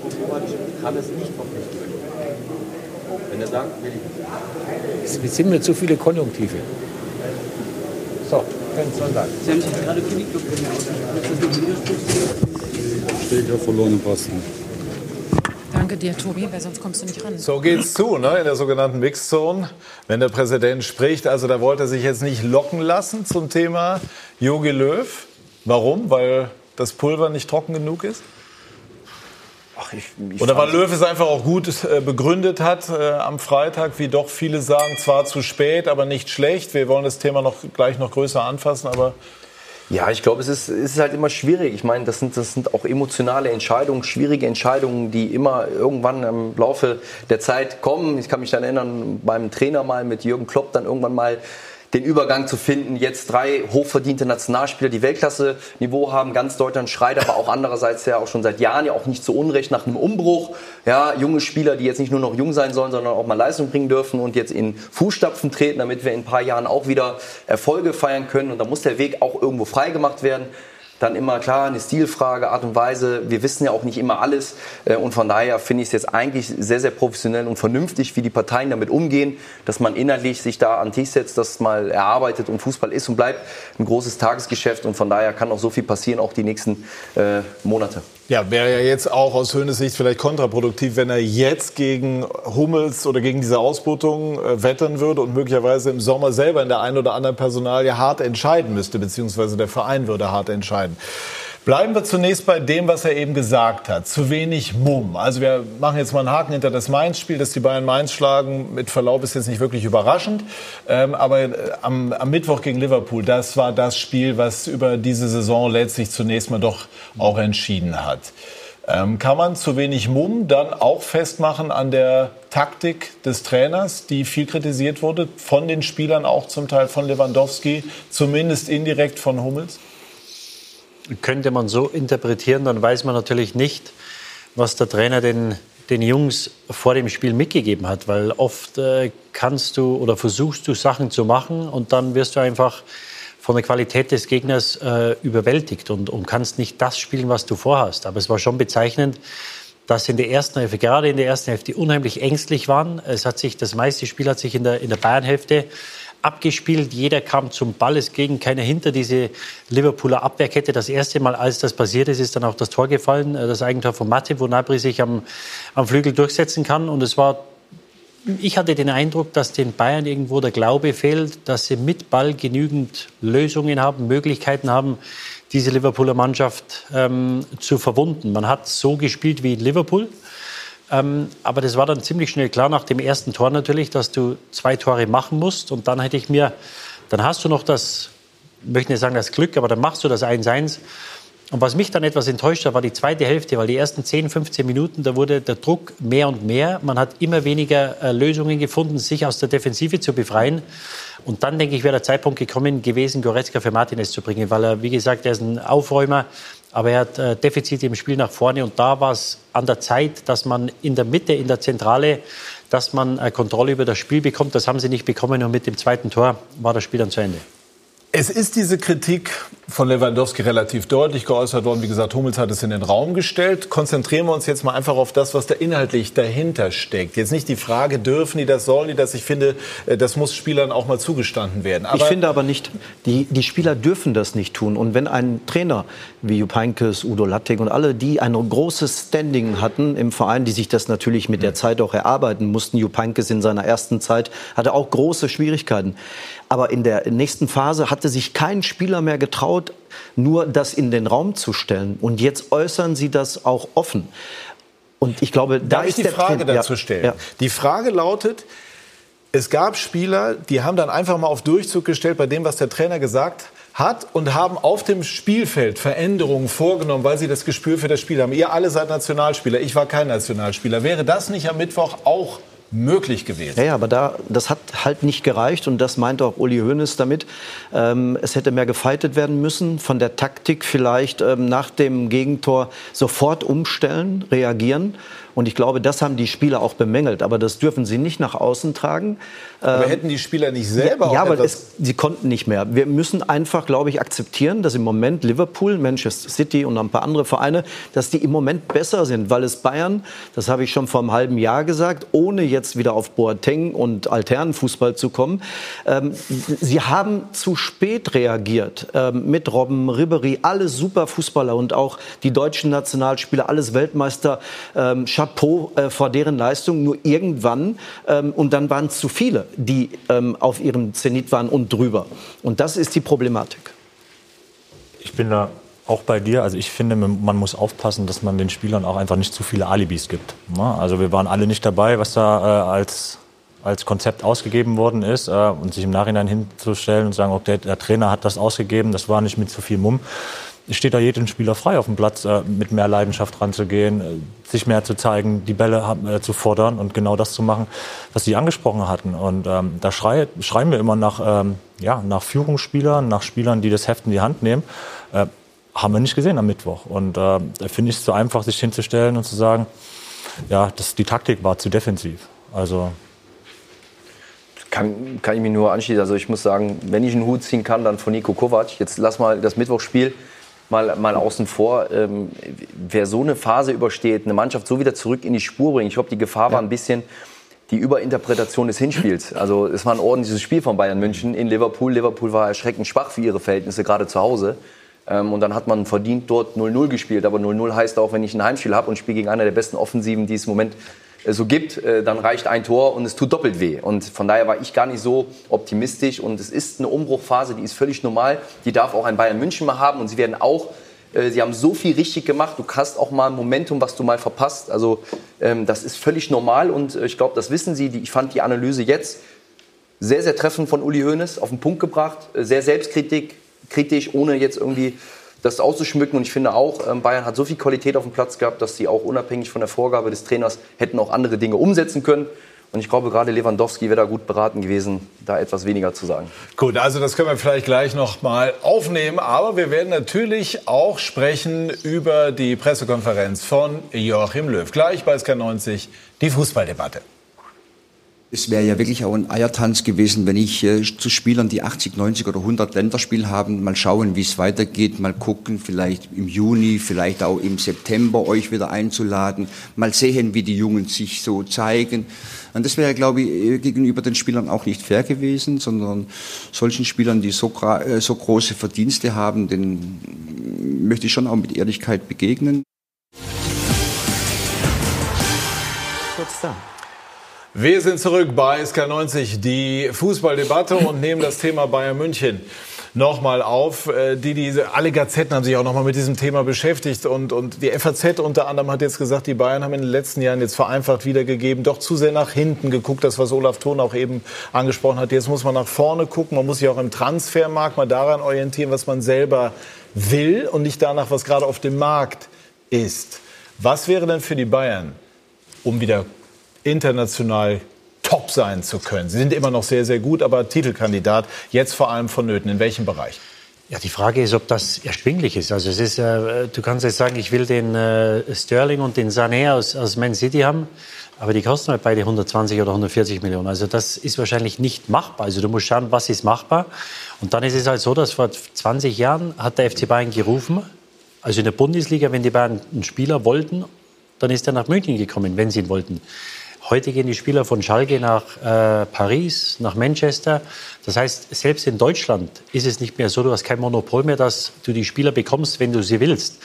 Kann es nicht. Wenn er sagt, will ich. Es sind mir zu viele Konjunktive. So, kein Sonntag. Sie haben sich gerade Klinikclub Steht ja verloren Posten. Danke dir, Tobi, weil sonst kommst du nicht ran. So geht's zu, ne, in der sogenannten Mixzone, wenn der Präsident spricht. Also da wollte er sich jetzt nicht locken lassen zum Thema Jogi Löw. Warum? Weil das Pulver nicht trocken genug ist? Ach, ich, ich Oder weil Löw es einfach auch gut äh, begründet hat äh, am Freitag, wie doch viele sagen, zwar zu spät, aber nicht schlecht. Wir wollen das Thema noch gleich noch größer anfassen, aber Ja, ich glaube, es ist, es ist halt immer schwierig. Ich meine, das sind, das sind auch emotionale Entscheidungen, schwierige Entscheidungen, die immer irgendwann im Laufe der Zeit kommen. Ich kann mich dann erinnern, beim Trainer mal mit Jürgen Klopp dann irgendwann mal den Übergang zu finden. Jetzt drei hochverdiente Nationalspieler, die Weltklasse-Niveau haben. Ganz Deutschland schreit, aber auch andererseits ja auch schon seit Jahren ja auch nicht zu Unrecht nach einem Umbruch. Ja, junge Spieler, die jetzt nicht nur noch jung sein sollen, sondern auch mal Leistung bringen dürfen und jetzt in Fußstapfen treten, damit wir in ein paar Jahren auch wieder Erfolge feiern können. Und da muss der Weg auch irgendwo freigemacht werden. Dann immer klar eine Stilfrage, Art und Weise. Wir wissen ja auch nicht immer alles. Äh, Und von daher finde ich es jetzt eigentlich sehr, sehr professionell und vernünftig, wie die Parteien damit umgehen, dass man inhaltlich sich da an den Tisch setzt, das mal erarbeitet. Und Fußball ist und bleibt ein großes Tagesgeschäft. Und von daher kann auch so viel passieren, auch die nächsten äh, Monate. Ja, wäre ja jetzt auch aus Höhnes Sicht vielleicht kontraproduktiv, wenn er jetzt gegen Hummels oder gegen diese Ausbootung äh, wettern würde und möglicherweise im Sommer selber in der einen oder anderen Personalie hart entscheiden müsste, beziehungsweise der Verein würde hart entscheiden. Bleiben wir zunächst bei dem, was er eben gesagt hat. Zu wenig Mumm. Also wir machen jetzt mal einen Haken hinter das Mainz-Spiel, dass die Bayern Mainz schlagen. Mit Verlaub ist jetzt nicht wirklich überraschend. Ähm, aber äh, am, am Mittwoch gegen Liverpool, das war das Spiel, was über diese Saison letztlich zunächst mal doch auch entschieden hat. Ähm, kann man zu wenig Mumm dann auch festmachen an der Taktik des Trainers, die viel kritisiert wurde, von den Spielern auch zum Teil von Lewandowski, zumindest indirekt von Hummels? Könnte man so interpretieren, dann weiß man natürlich nicht, was der Trainer den, den Jungs vor dem Spiel mitgegeben hat. Weil oft äh, kannst du oder versuchst du Sachen zu machen und dann wirst du einfach von der Qualität des Gegners äh, überwältigt und, und kannst nicht das spielen, was du vorhast. Aber es war schon bezeichnend, dass in der ersten Hälfte, gerade in der ersten Hälfte, unheimlich ängstlich waren. Es hat sich, das meiste Spiel hat sich in der, in der Bayern-Hälfte abgespielt. Jeder kam zum Ball, es ging keiner hinter diese Liverpooler Abwehrkette. Das erste Mal, als das passiert ist, ist dann auch das Tor gefallen, äh, das Eigentor von Matip, wo Nabri sich am, am Flügel durchsetzen kann. Und es war ich hatte den Eindruck, dass den Bayern irgendwo der Glaube fehlt, dass sie mit Ball genügend Lösungen haben, Möglichkeiten haben, diese Liverpooler Mannschaft ähm, zu verwunden. Man hat so gespielt wie in Liverpool. Ähm, aber das war dann ziemlich schnell klar nach dem ersten Tor natürlich, dass du zwei Tore machen musst. Und dann hätte ich mir, dann hast du noch das, ich möchte nicht sagen das Glück, aber dann machst du das 1-1. Und was mich dann etwas enttäuscht hat, war die zweite Hälfte, weil die ersten 10, 15 Minuten, da wurde der Druck mehr und mehr. Man hat immer weniger äh, Lösungen gefunden, sich aus der Defensive zu befreien. Und dann, denke ich, wäre der Zeitpunkt gekommen gewesen, Goretzka für Martinez zu bringen, weil er, wie gesagt, er ist ein Aufräumer, aber er hat äh, Defizite im Spiel nach vorne. Und da war es an der Zeit, dass man in der Mitte, in der Zentrale, dass man äh, Kontrolle über das Spiel bekommt. Das haben sie nicht bekommen und mit dem zweiten Tor war das Spiel dann zu Ende. Es ist diese Kritik von Lewandowski relativ deutlich geäußert worden. Wie gesagt, Hummels hat es in den Raum gestellt. Konzentrieren wir uns jetzt mal einfach auf das, was da inhaltlich dahinter steckt. Jetzt nicht die Frage, dürfen die das, sollen die das? Ich finde, äh, das muss Spielern auch mal zugestanden werden. Aber ich finde aber nicht, die, die Spieler dürfen das nicht tun. Und wenn ein Trainer wie Jupp Heynckes, Udo Lattek und alle, die ein großes Standing hatten im Verein, die sich das natürlich mit der Zeit auch erarbeiten mussten, Jupp Heynckes in seiner ersten Zeit hatte auch große Schwierigkeiten. Aber in der nächsten Phase hatte sich kein Spieler mehr getraut, nur das in den Raum zu stellen. Und jetzt äußern sie das auch offen. Und ich glaube, da Darf ist ich die Frage Trend, dazu stellen? Ja. Die Frage lautet, es gab Spieler, die haben dann einfach mal auf Durchzug gestellt bei dem, was der Trainer gesagt hat und haben auf dem Spielfeld Veränderungen vorgenommen, weil sie das Gespür für das Spiel haben. Ihr alle seid Nationalspieler, ich war kein Nationalspieler. Wäre das nicht am Mittwoch auch möglich gewesen. Ja, ja, aber da, das hat halt nicht gereicht und das meinte auch Uli Hoeneß damit. Ähm, es hätte mehr gefeitet werden müssen, von der Taktik vielleicht ähm, nach dem Gegentor sofort umstellen, reagieren. Und ich glaube, das haben die Spieler auch bemängelt. Aber das dürfen sie nicht nach außen tragen. Aber Ähm, hätten die Spieler nicht selber ja, ja auch aber etwas es, sie konnten nicht mehr. Wir müssen einfach, glaube ich, akzeptieren, dass im Moment Liverpool, Manchester City und ein paar andere Vereine, dass die im Moment besser sind, weil es Bayern, das habe ich schon vor einem halben Jahr gesagt, ohne jetzt wieder auf Boateng und Alternenfußball zu kommen, ähm, sie haben zu spät reagiert ähm, mit Robben, Ribery, alle super Fußballer und auch die deutschen Nationalspieler, alles Weltmeister, ähm, Chapeau äh, vor deren Leistung. Nur irgendwann, ähm, und dann waren es zu viele, die ähm, auf ihrem Zenit waren und drüber. Und das ist die Problematik. Ich bin da auch bei dir. Also ich finde, man muss aufpassen, dass man den Spielern auch einfach nicht zu viele Alibis gibt. ne? Also wir waren alle nicht dabei, was da äh, als, als Konzept ausgegeben worden ist. Äh, und sich im Nachhinein hinzustellen und sagen, okay, der Trainer hat das ausgegeben, das war nicht mit zu viel Mumm. Steht da jedem Spieler frei, auf dem Platz äh, mit mehr Leidenschaft ranzugehen, äh, sich mehr zu zeigen, die Bälle äh, zu fordern und genau das zu machen, was Sie angesprochen hatten. Und ähm, da schrei, schreien wir immer nach, ähm, ja, nach Führungsspielern, nach Spielern, die das Heft in die Hand nehmen. Äh, haben wir nicht gesehen am Mittwoch. Und äh, da finde ich es so einfach, sich hinzustellen und zu sagen, ja, das, die Taktik war zu defensiv. Also Kann, kann ich mich nur anschließen. Also ich muss sagen, wenn ich einen Hut ziehen kann, dann von Nico Kovac. Jetzt lass mal das Mittwochsspiel mal, mal außen vor. Ähm, wer so eine Phase übersteht, eine Mannschaft so wieder zurück in die Spur bringt, ich glaube, die Gefahr war ein bisschen die Überinterpretation des Hinspiels. Also es war ein ordentliches Spiel von Bayern München in Liverpool. Liverpool war erschreckend schwach für ihre Verhältnisse, gerade zu Hause. Ähm, und dann hat man verdient dort 0-0 gespielt. Aber 0-0 heißt auch, wenn ich ein Heimspiel habe und spiele gegen einer der besten Offensiven, die es im Moment so gibt, äh, dann reicht ein Tor und es tut doppelt weh. Und von daher war ich gar nicht so optimistisch. Und es ist eine Umbruchphase, die ist völlig normal. Die darf auch ein Bayern München mal haben. Und sie werden auch, äh, sie haben so viel richtig gemacht. Du hast auch mal ein Momentum, was du mal verpasst. Also ähm, das ist völlig normal. Und äh, ich glaube, das wissen sie. Ich fand die Analyse jetzt sehr, sehr treffend von Uli Hoeneß auf den Punkt gebracht. Äh, Sehr selbstkritisch, kritisch, ohne jetzt irgendwie das auszuschmücken. Und ich finde auch, ähm, Bayern hat so viel Qualität auf dem Platz gehabt, dass sie auch unabhängig von der Vorgabe des Trainers hätten auch andere Dinge umsetzen können. Und ich glaube, gerade Lewandowski wäre da gut beraten gewesen, da etwas weniger zu sagen. Gut, also das können wir vielleicht gleich noch mal aufnehmen, aber wir werden natürlich auch sprechen über die Pressekonferenz von Joachim Löw. Gleich bei SK90 die Fußballdebatte. Es wäre ja wirklich auch ein Eiertanz gewesen, wenn ich äh, zu Spielern, die 80, 90 oder 100 Länderspiel haben, mal schauen, wie es weitergeht, mal gucken, vielleicht im Juni, vielleicht auch im September euch wieder einzuladen, mal sehen, wie die Jungen sich so zeigen. Und das wäre, glaube ich, äh, gegenüber den Spielern auch nicht fair gewesen, sondern solchen Spielern, die so, äh, so große Verdienste haben, denen möchte ich schon auch mit Ehrlichkeit begegnen. Kurz da. Wir sind zurück bei SK90, die Fußballdebatte und nehmen das Thema Bayern München nochmal auf. Äh, Die, diese, alle Gazetten haben sich auch nochmal mit diesem Thema beschäftigt und, und die FAZ unter anderem hat jetzt gesagt, die Bayern haben in den letzten Jahren jetzt vereinfacht wiedergegeben, doch zu sehr nach hinten geguckt, das was Olaf Thon auch eben angesprochen hat. Jetzt muss man nach vorne gucken, man muss sich auch im Transfermarkt mal daran orientieren, was man selber will und nicht danach, was gerade auf dem Markt ist. Was wäre denn für die Bayern, um wieder international top sein zu können? Sie sind immer noch sehr, sehr gut, aber Titelkandidat jetzt vor allem vonnöten. In welchem Bereich? Ja, die Frage ist, ob das erschwinglich ist. Also es ist, äh, du kannst jetzt sagen, ich will den äh, Sterling und den Sané aus, aus Man City haben, aber die kosten halt beide 120 oder 140 Millionen. Also das ist wahrscheinlich nicht machbar. Also du musst schauen, was ist machbar. Und dann ist es halt so, dass vor 20 Jahren hat der FC Bayern gerufen, also in der Bundesliga, wenn die Bayern einen Spieler wollten, dann ist er nach München gekommen, wenn sie ihn wollten. Heute gehen die Spieler von Schalke nach äh, Paris, nach Manchester. Das heißt, selbst in Deutschland ist es nicht mehr so, du hast kein Monopol mehr, dass du die Spieler bekommst, wenn du sie willst.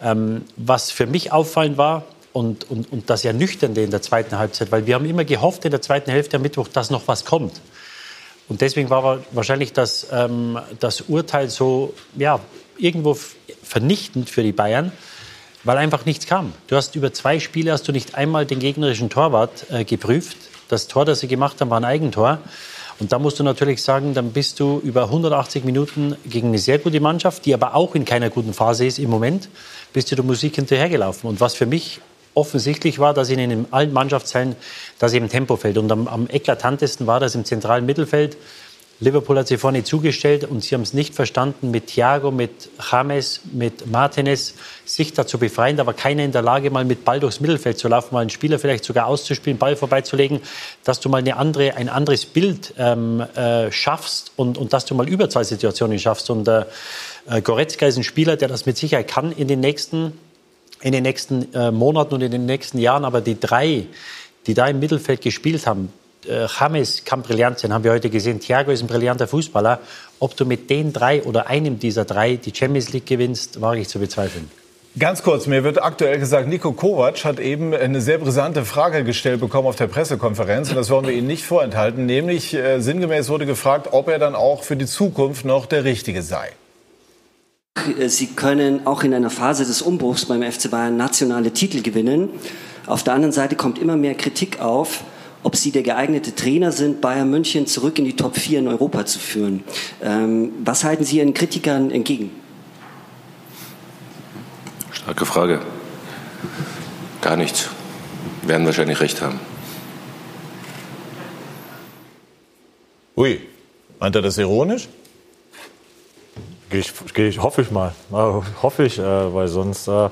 Ähm, was für mich auffallend war, und, und, und das Ernüchternde in der zweiten Halbzeit, weil wir haben immer gehofft in der zweiten Hälfte am Mittwoch, dass noch was kommt. Und deswegen war wahrscheinlich das, ähm, das Urteil so ja, irgendwo vernichtend für die Bayern, weil einfach nichts kam. Du hast über zwei Spiele hast du nicht einmal den gegnerischen Torwart äh, geprüft. Das Tor, das sie gemacht haben, war ein Eigentor. Und da musst du natürlich sagen, dann bist du über 180 Minuten gegen eine sehr gute Mannschaft, die aber auch in keiner guten Phase ist im Moment, bist du der Musik hinterhergelaufen. Und was für mich offensichtlich war, dass in allen Mannschaftsteilen das eben Tempo fällt. Und am, am eklatantesten war das im zentralen Mittelfeld. Liverpool hat sie vorne zugestellt und sie haben es nicht verstanden, mit Thiago, mit James, mit Martinez sich dazu befreien. Da war keiner in der Lage, mal mit Ball durchs Mittelfeld zu laufen, mal einen Spieler vielleicht sogar auszuspielen, Ball vorbeizulegen, dass du mal eine andere, ein anderes Bild ähm, äh, schaffst und, und dass du mal Überzahlsituationen schaffst. Und äh, äh, Goretzka ist ein Spieler, der das mit Sicherheit kann in den nächsten in den nächsten äh, Monaten und in den nächsten Jahren. Aber die drei, die da im Mittelfeld gespielt haben, äh, James kann brillant sein, haben wir heute gesehen. Thiago ist ein brillanter Fußballer. Ob du mit den drei oder einem dieser drei die Champions League gewinnst, wage ich zu bezweifeln. Ganz kurz, mir wird aktuell gesagt, Nico Kovac hat eben eine sehr brisante Frage gestellt bekommen auf der Pressekonferenz und das wollen wir Ihnen nicht vorenthalten. Nämlich äh, sinngemäß wurde gefragt, ob er dann auch für die Zukunft noch der Richtige sei. Sie können auch in einer Phase des Umbruchs beim FC Bayern nationale Titel gewinnen. Auf der anderen Seite kommt immer mehr Kritik auf, ob Sie der geeignete Trainer sind, Bayern München zurück in die Top 4 in Europa zu führen. Ähm, was halten Sie Ihren Kritikern entgegen? Starke Frage. Gar nichts. Werden wahrscheinlich recht haben. Ui, meint er das ironisch? Gehe ich, geh ich, hoffe ich mal. Ja, hoffe ich, äh, weil sonst, äh,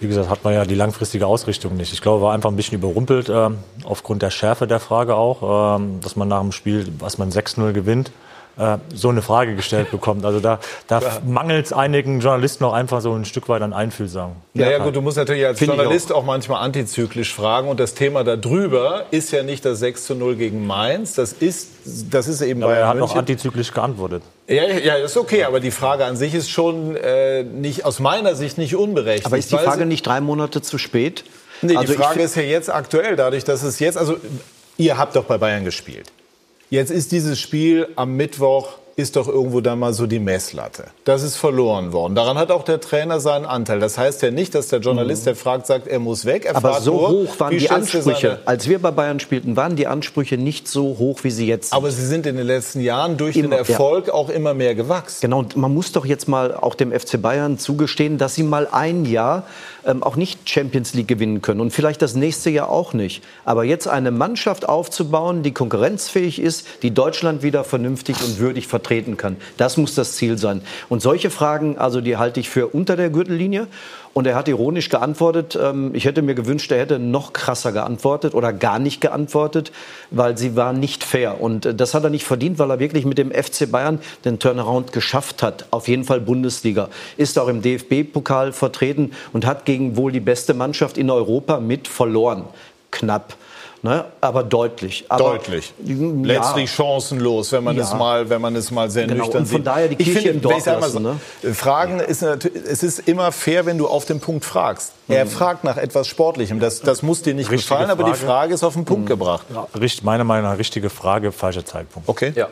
wie gesagt, hat man ja die langfristige Ausrichtung nicht. Ich glaube, war einfach ein bisschen überrumpelt, äh, aufgrund der Schärfe der Frage auch, ähm, dass man nach dem Spiel, was man 6-0 gewinnt, äh, so eine Frage gestellt bekommt. Also da, da ja. mangelt es einigen Journalisten auch einfach so ein Stück weit an Einfühlsamen. Ja, ja gut, du musst natürlich als Find Journalist auch. auch. manchmal antizyklisch fragen. Und das Thema darüber ist ja nicht das 6 zu 0 gegen Mainz. Das ist, das ist eben aber Bayern Er hat München. auch antizyklisch geantwortet. Ja, ja, ist okay, aber die Frage an sich ist schon äh, nicht, aus meiner Sicht nicht unberechtigt. Aber ist die Frage nicht drei Monate zu spät? Nee, also die Frage ist ja jetzt aktuell, dadurch, dass es jetzt, also ihr habt doch bei Bayern gespielt. Jetzt ist dieses Spiel am Mittwoch ist doch irgendwo dann mal so die Messlatte. Das ist verloren worden. Daran hat auch der Trainer seinen Anteil. Das heißt ja nicht, dass der Journalist, der fragt, sagt, er muss weg. Er Aber so nur, hoch waren die Ansprüche. Als wir bei Bayern spielten, waren die Ansprüche nicht so hoch, wie sie jetzt sind. Aber sie sind in den letzten Jahren durch immer, den Erfolg ja. auch immer mehr gewachsen. Genau, und man muss doch jetzt mal auch dem FC Bayern zugestehen, dass sie mal ein Jahr ähm, auch nicht Champions League gewinnen können und vielleicht das nächste Jahr auch nicht. Aber jetzt eine Mannschaft aufzubauen, die konkurrenzfähig ist, die Deutschland wieder vernünftig und würdig vertreten kann, das muss das Ziel sein. Und solche Fragen, also die halte ich für unter der Gürtellinie. Und er hat ironisch geantwortet, ähm, ich hätte mir gewünscht, er hätte noch krasser geantwortet oder gar nicht geantwortet, weil sie war nicht fair. Und äh, das hat er nicht verdient, weil er wirklich mit dem FC Bayern den Turnaround geschafft hat. Auf jeden Fall Bundesliga. Ist auch im DFB-Pokal vertreten und hat gegen wohl die beste Mannschaft in Europa mit verloren. Knapp. Ne? aber deutlich. Aber, deutlich. Ja. Letztlich chancenlos, wenn man ja. es mal, wenn man es mal sehr genau. nüchtern Und von daher die Kirche finde, im Dorf lassen, so, ne? Fragen ja. ist natürlich, es ist immer fair, wenn du auf den Punkt fragst. Mhm. Er fragt nach etwas Sportlichem. Das, das muss dir nicht richtige gefallen, Frage. aber die Frage ist auf den Punkt mhm. gebracht. Ja. Meiner Meinung nach richtige Frage, falscher Zeitpunkt. Okay. Ja.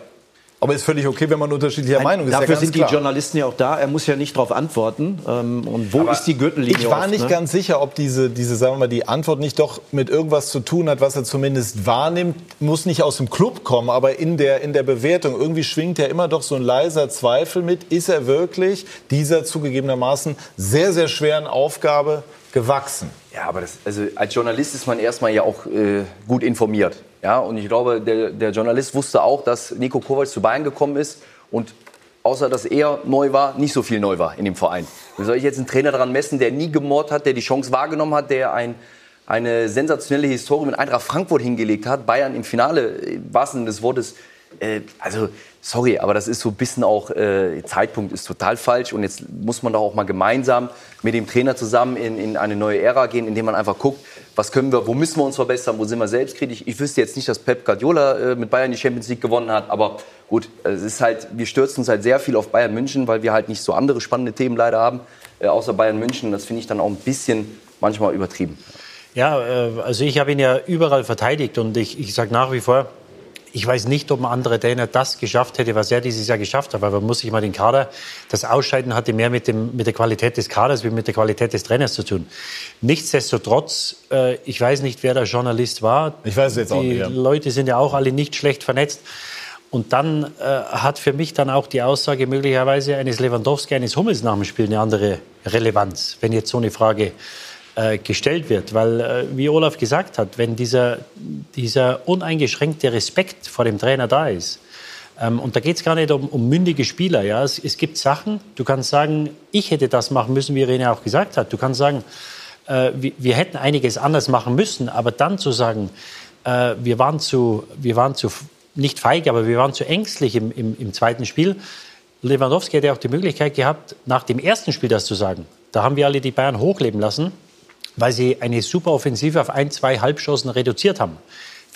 Aber ist völlig okay, wenn man unterschiedlicher Meinung ist. Dafür ja sind klar. die Journalisten ja auch da. Er muss ja nicht darauf antworten. Ähm, und wo Aber ist die Gürtellinie? Ich war oft, nicht ne? ganz sicher, ob diese, diese, sagen wir mal, die Antwort nicht doch mit irgendwas zu tun hat, was er zumindest wahrnimmt. Muss nicht aus dem Club kommen, aber in der, in der Bewertung. Irgendwie schwingt ja immer doch so ein leiser Zweifel mit. Ist er wirklich dieser zugegebenermaßen sehr, sehr schweren Aufgabe gewachsen? Ja, aber das, also als Journalist ist man erstmal ja auch äh, gut informiert. Ja, und ich glaube, der, der Journalist wusste auch, dass Nico Kovac zu Bayern gekommen ist und außer dass er neu war, nicht so viel neu war in dem Verein. Wie soll ich jetzt einen Trainer daran messen, der nie gemordet hat, der die Chance wahrgenommen hat, der ein, eine sensationelle Historie mit Eintracht Frankfurt hingelegt hat, Bayern im Finale, im wahrsten des Wortes. Äh, also, sorry, aber das ist so ein bisschen auch, äh, Zeitpunkt ist total falsch und jetzt muss man doch auch mal gemeinsam mit dem Trainer zusammen in, in eine neue Ära gehen, indem man einfach guckt, was können wir, wo müssen wir uns verbessern, wo sind wir selbstkritisch. Ich wüsste jetzt nicht, dass Pep Guardiola äh, mit Bayern die Champions League gewonnen hat, aber gut, es ist halt, wir stürzen uns halt sehr viel auf Bayern München, weil wir halt nicht so andere spannende Themen leider haben, äh, außer Bayern München. Das finde ich dann auch ein bisschen manchmal übertrieben. Ja, äh, also ich habe ihn ja überall verteidigt und ich, ich sage nach wie vor, ich weiß nicht, ob ein anderer Trainer das geschafft hätte, was er dieses Jahr geschafft hat, weil man muss sich mal den Kader, das Ausscheiden hatte mehr mit, dem, mit der Qualität des Kaders wie mit der Qualität des Trainers zu tun. Nichtsdestotrotz, äh, ich weiß nicht, wer der Journalist war. Ich weiß es jetzt die auch nicht. Ja. Leute sind ja auch alle nicht schlecht vernetzt. Und dann äh, hat für mich dann auch die Aussage möglicherweise eines Lewandowski, eines Hummels nach dem Spiel eine andere Relevanz, wenn jetzt so eine Frage äh, gestellt wird. Weil, äh, wie Olaf gesagt hat, wenn dieser, dieser uneingeschränkte Respekt vor dem Trainer da ist, ähm, und da geht es gar nicht um, um, mündige Spieler. Ja? Es, es, gibt Sachen, du kannst sagen, ich hätte das machen müssen, wie Rene auch gesagt hat. Du kannst sagen, äh, wir, wir, hätten einiges anders machen müssen, aber dann zu sagen, äh, wir, waren zu, wir waren zu, nicht feig, aber wir waren zu ängstlich im, im, im zweiten Spiel. Lewandowski hätte auch die Möglichkeit gehabt, nach dem ersten Spiel das zu sagen. Da haben wir alle die Bayern hochleben lassen, weil sie eine super Offensive auf ein, zwei Halbchancen reduziert haben.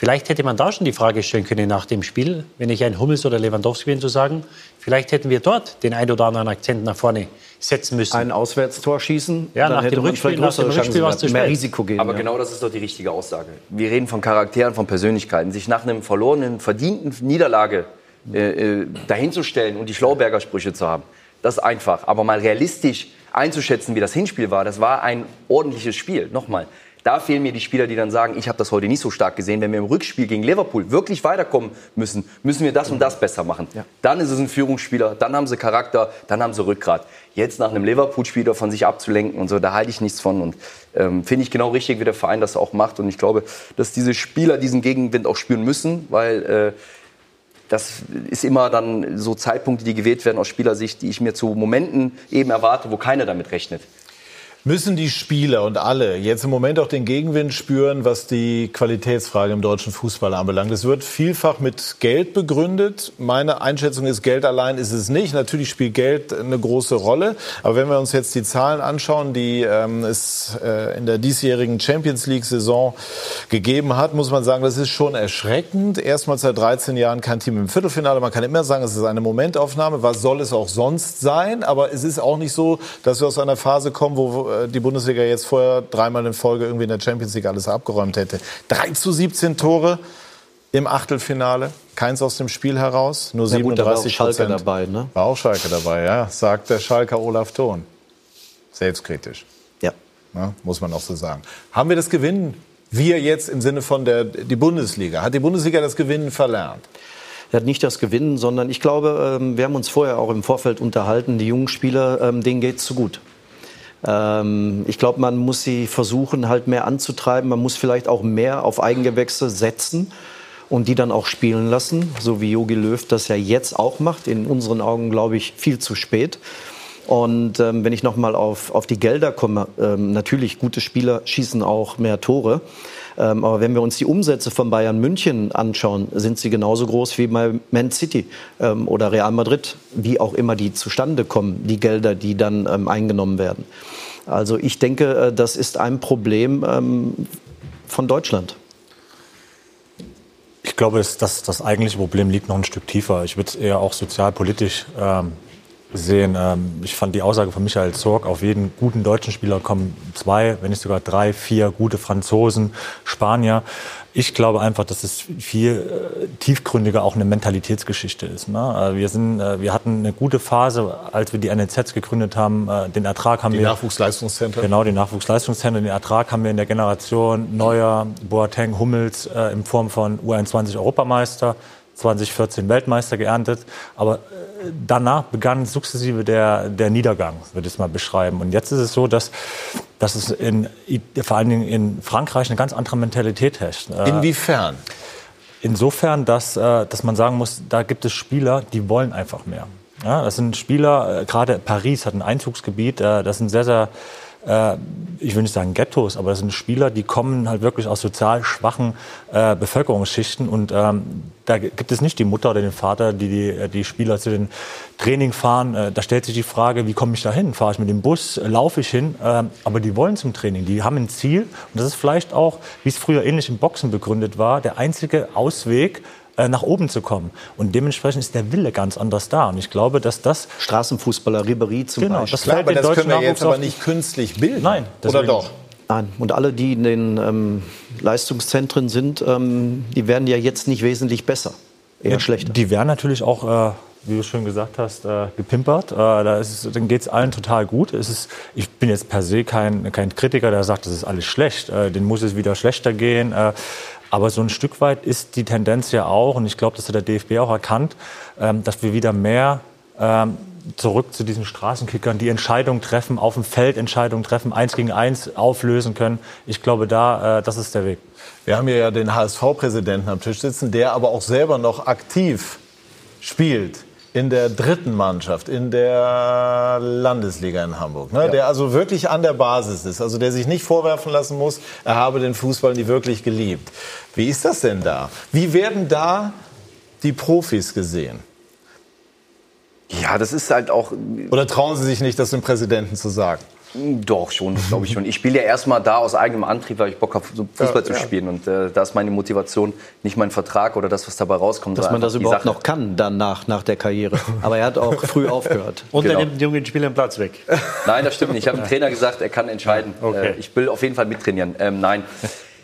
Vielleicht hätte man da schon die Frage stellen können nach dem Spiel, wenn ich ein Hummels oder Lewandowski bin, zu sagen, vielleicht hätten wir dort den ein oder anderen Akzent nach vorne setzen müssen. Ein Auswärtstor schießen, ja, nach dem Rückspiel, nach dem Rückspiel was zu mehr Risiko geben. Aber ja. genau das ist doch die richtige Aussage. Wir reden von Charakteren, von Persönlichkeiten. Sich nach einem verlorenen, verdienten Niederlage äh, dahinzustellen und die Schlauberger Sprüche zu haben, das ist einfach. Aber mal realistisch einzuschätzen, wie das Hinspiel war, das war ein ordentliches Spiel. Nochmal, da fehlen mir die Spieler, die dann sagen, ich habe das heute nicht so stark gesehen. Wenn wir im Rückspiel gegen Liverpool wirklich weiterkommen müssen, müssen wir das und das besser machen. Ja. Dann ist es ein Führungsspieler, dann haben sie Charakter, dann haben sie Rückgrat. Jetzt nach einem Liverpool-Spieler von sich abzulenken und so, da halte ich nichts von. Und ähm, finde ich genau richtig, wie der Verein das auch macht. Und ich glaube, dass diese Spieler diesen Gegenwind auch spüren müssen, weil äh, das ist immer dann so Zeitpunkte, die gewählt werden aus Spielersicht, die ich mir zu Momenten eben erwarte, wo keiner damit rechnet. Müssen die Spieler und alle jetzt im Moment auch den Gegenwind spüren, was die Qualitätsfrage im deutschen Fußball anbelangt? Es wird vielfach mit Geld begründet. Meine Einschätzung ist, Geld allein ist es nicht. Natürlich spielt Geld eine große Rolle. Aber wenn wir uns jetzt die Zahlen anschauen, die ähm, es äh, in der diesjährigen Champions League-Saison gegeben hat, muss man sagen, das ist schon erschreckend. Erstmals seit 13 Jahren kein Team im Viertelfinale. Man kann immer sagen, es ist eine Momentaufnahme. Was soll es auch sonst sein? Aber es ist auch nicht so, dass wir aus einer Phase kommen, wo die Bundesliga jetzt vorher dreimal in Folge irgendwie in der Champions League alles abgeräumt hätte. 3 zu 17 Tore im Achtelfinale, keins aus dem Spiel heraus, nur 37 ja, gut, Schalke dabei, ne? War auch Schalke dabei, ja, sagt der Schalker Olaf Thon. Selbstkritisch. Ja. ja. Muss man auch so sagen. Haben wir das Gewinnen? Wir jetzt im Sinne von der die Bundesliga. Hat die Bundesliga das Gewinnen verlernt? Er hat nicht das Gewinnen, sondern ich glaube, ähm, wir haben uns vorher auch im Vorfeld unterhalten, die jungen Spieler, ähm, denen geht es zu gut. Ähm, ich glaube, man muss sie versuchen, halt mehr anzutreiben. Man muss vielleicht auch mehr auf Eigengewächse setzen und die dann auch spielen lassen, so wie Jogi Löw das ja jetzt auch macht. In unseren Augen, glaube ich, viel zu spät. Und ähm, wenn ich nochmal auf, auf die Gelder komme, ähm, natürlich gute Spieler schießen auch mehr Tore. Ähm, aber wenn wir uns die Umsätze von Bayern München anschauen, sind sie genauso groß wie bei Man City ähm, oder Real Madrid, wie auch immer die zustande kommen, die Gelder, die dann ähm, eingenommen werden. Also ich denke, äh, das ist ein Problem ähm, von Deutschland. Ich glaube, dass das, eigentliche Problem liegt noch ein Stück tiefer. Ich würde es eher auch sozialpolitisch ähm, sehen. Ähm, ich fand die Aussage von Michael Zorg, auf jeden guten deutschen Spieler kommen zwei, wenn nicht sogar drei, vier gute Franzosen, Spanier. Ich glaube einfach, dass es viel äh, tiefgründiger auch eine Mentalitätsgeschichte ist. Ne? Äh, wir, sind, äh, wir hatten eine gute Phase, als wir die NLZs gegründet haben. Den Ertrag haben die wir. Die Nachwuchsleistungszentren. Genau, die Nachwuchsleistungszentren. Den Ertrag haben wir in der Generation Neuer, Boateng, Hummels in Form von U21 Europameister. 2014 Weltmeister geerntet. Aber äh, danach begann sukzessive der, der Niedergang, würde ich es mal beschreiben. Und jetzt ist es so, dass, dass es in, vor allen Dingen in Frankreich eine ganz andere Mentalität herrscht. Äh, Inwiefern? Insofern, dass, äh, dass man sagen muss, da gibt es Spieler, die wollen einfach mehr. Ja, das sind Spieler, gerade Paris hat ein Einzugsgebiet, das sind sehr, sehr äh, ich will nicht sagen Ghettos, aber das sind Spieler, die kommen halt wirklich aus sozial schwachen äh, Bevölkerungsschichten und ähm, da gibt es nicht die Mutter oder den Vater, die die, äh, die Spieler zu den Training fahren. Äh, da stellt sich die Frage, wie komme ich da hin? Fahre ich mit dem Bus, laufe ich hin? Äh, aber die wollen zum Training, die haben ein Ziel und das ist vielleicht auch, wie es früher ähnlich im Boxen begründet war, der einzige Ausweg, äh, nach oben zu kommen. Und dementsprechend ist der Wille ganz anders da. Und ich glaube, dass das... Straßenfußballer, Ribéry zum genau, Beispiel. Das Klar, aber das können wir jetzt aber nicht künstlich bilden. Nein. Oder doch? Nein. Und alle, die in den ähm, Leistungszentren sind, ähm, die werden ja jetzt nicht wesentlich besser. Eher ja, schlechter. Die werden natürlich auch... Äh, wie du schon gesagt hast, äh, gepimpert. Äh, da ist es, dann geht es allen total gut. Es ist, ich bin jetzt per se kein, kein Kritiker, der sagt, das ist alles schlecht. Äh, den muss es wieder schlechter gehen. Äh, aber so ein Stück weit ist die Tendenz ja auch, und ich glaube, das hat der DFB auch erkannt, ähm, dass wir wieder mehr ähm, zurück zu diesen Straßenkickern, die Entscheidungen treffen, auf dem Feld Entscheidungen treffen, eins gegen eins auflösen können. Ich glaube, da, äh, das ist der Weg. Wir haben hier ja den HSV-Präsidenten am Tisch sitzen, der aber auch selber noch aktiv spielt in der dritten Mannschaft, in der Landesliga in Hamburg, ne? ja. der also wirklich an der Basis ist, also der sich nicht vorwerfen lassen muss, er habe den Fußball nie wirklich geliebt. Wie ist das denn da? Wie werden da die Profis gesehen? Ja, das ist halt auch. Oder trauen Sie sich nicht, das dem Präsidenten zu sagen? Doch, schon, glaube ich schon. Ich spiele ja erstmal da aus eigenem Antrieb, weil ich Bock habe, so Fußball ja, zu spielen. Und äh, da ist meine Motivation nicht mein Vertrag oder das, was dabei rauskommt. Dass man das überhaupt Sache. noch kann, danach, nach der Karriere. Aber er hat auch [laughs] früh aufgehört. Und genau. er nimmt den jungen Spielern Platz weg. Nein, das stimmt nicht. Ich habe dem Trainer gesagt, er kann entscheiden. Okay. Äh, ich will auf jeden Fall mittrainieren. Ähm, nein.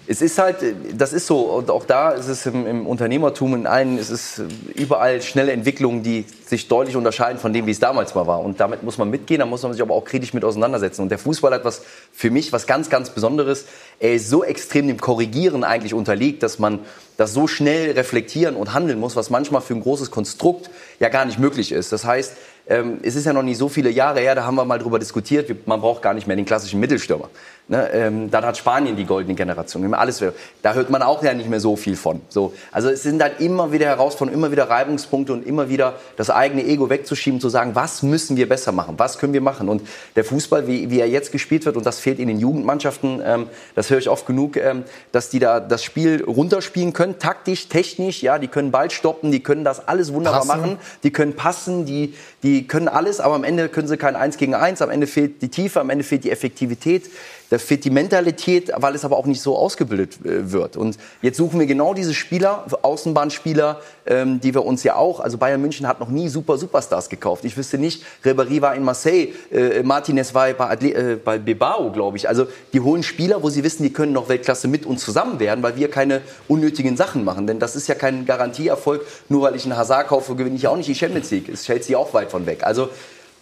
Es ist halt, das ist so, und auch da ist es im, im Unternehmertum in allen, es ist überall schnelle Entwicklungen, die sich deutlich unterscheiden von dem, wie es damals mal war. Und damit muss man mitgehen, da muss man sich aber auch kritisch mit auseinandersetzen. Und der Fußball hat was für mich was ganz, ganz Besonderes. Er ist so extrem dem Korrigieren eigentlich unterliegt, dass man das so schnell reflektieren und handeln muss, was manchmal für ein großes Konstrukt ja gar nicht möglich ist. Das heißt, ähm, es ist ja noch nicht so viele Jahre her, da haben wir mal drüber diskutiert, man braucht gar nicht mehr den klassischen Mittelstürmer. Ne, ähm, dann hat Spanien die goldene Generation. Alles, da hört man auch ja nicht mehr so viel von. So, also es sind halt immer wieder Herausforderungen, immer wieder Reibungspunkte und immer wieder das eigene Ego wegzuschieben, zu sagen, was müssen wir besser machen, was können wir machen. Und der Fußball, wie, wie er jetzt gespielt wird, und das fehlt in den Jugendmannschaften, ähm, das höre ich oft genug, ähm, dass die da das Spiel runterspielen können, taktisch, technisch, ja, die können Ball stoppen, die können das alles wunderbar passen. machen, die können passen, die, die können alles, aber am Ende können sie kein Eins gegen Eins, am Ende fehlt die Tiefe, am Ende fehlt die Effektivität. Da fehlt die Mentalität, weil es aber auch nicht so ausgebildet äh, wird. Und jetzt suchen wir genau diese Spieler, Außenbahnspieler, ähm, die wir uns ja auch, also Bayern München hat noch nie super Superstars gekauft. Ich wüsste nicht, Ribéry war in Marseille, äh, Martinez war bei, Adle äh, bei Bilbao, glaube ich. Also die holen Spieler, wo sie wissen, die können noch Weltklasse mit uns zusammen werden, weil wir keine unnötigen Sachen machen. Denn das ist ja kein Garantieerfolg. Nur weil ich einen Hazard kaufe, gewinne ich auch nicht die Champions League. Ist Chelsea auch weit von weg. Also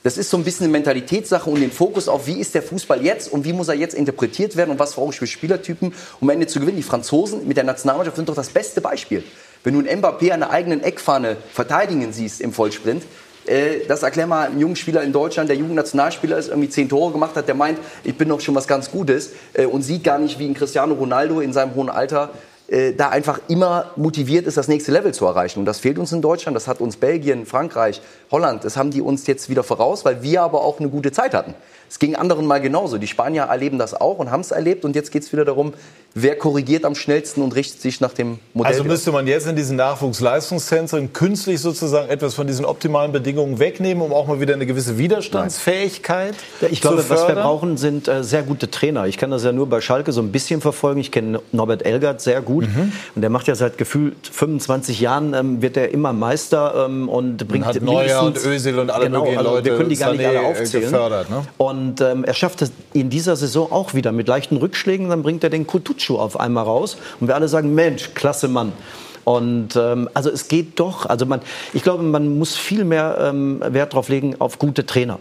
das ist so ein bisschen eine Mentalitätssache und den Fokus auf, wie ist der Fußball jetzt und wie muss er jetzt interpretiert werden und was brauche ich für Spielertypen, um am Ende zu gewinnen. Die Franzosen mit der Nationalmannschaft sind doch das beste Beispiel. Wenn du einen Mbappé an der eigenen Eckfahne verteidigen siehst im Vollsprint, äh, das erklär mal einem jungen Spieler in Deutschland, der Jugendnationalspieler ist, irgendwie zehn Tore gemacht hat, der meint, ich bin doch schon was ganz Gutes äh, und sieht gar nicht, wie ein Cristiano Ronaldo in seinem hohen Alter äh, da einfach immer motiviert ist, das nächste Level zu erreichen. Und das fehlt uns in Deutschland, das hat uns Belgien, Frankreich, Holland, das haben die uns jetzt wieder voraus, weil wir aber auch eine gute Zeit hatten. Es ging anderen mal genauso. Die Spanier erleben das auch und haben es erlebt. Und jetzt geht es wieder darum, wer korrigiert am schnellsten und richtet sich nach dem Modell. Also müsste man jetzt in diesen Nachwuchsleistungszentren künstlich sozusagen etwas von diesen optimalen Bedingungen wegnehmen, um auch mal wieder eine gewisse Widerstandsfähigkeit ja, Ich glaube, was wir brauchen, sind äh, sehr gute Trainer. Ich kann das ja nur bei Schalke so ein bisschen verfolgen. Ich kenne Norbert Elgert sehr gut. Mhm. Und der macht ja seit gefühlt 25 Jahren, ähm, wird er immer Meister ähm, und bringt Neuer und Özil und alle genau, möglichen also Leute wir können die gar nicht alle äh, aufzählen. gefördert. Ne? Und ähm, er schafft es in dieser Saison auch wieder mit leichten Rückschlägen. Dann bringt er den Kutucu auf einmal raus. Und wir alle sagen, Mensch, klasse Mann. Und ähm, also es geht doch. Also man, ich glaube, man muss viel mehr ähm, Wert darauf legen auf gute Trainer.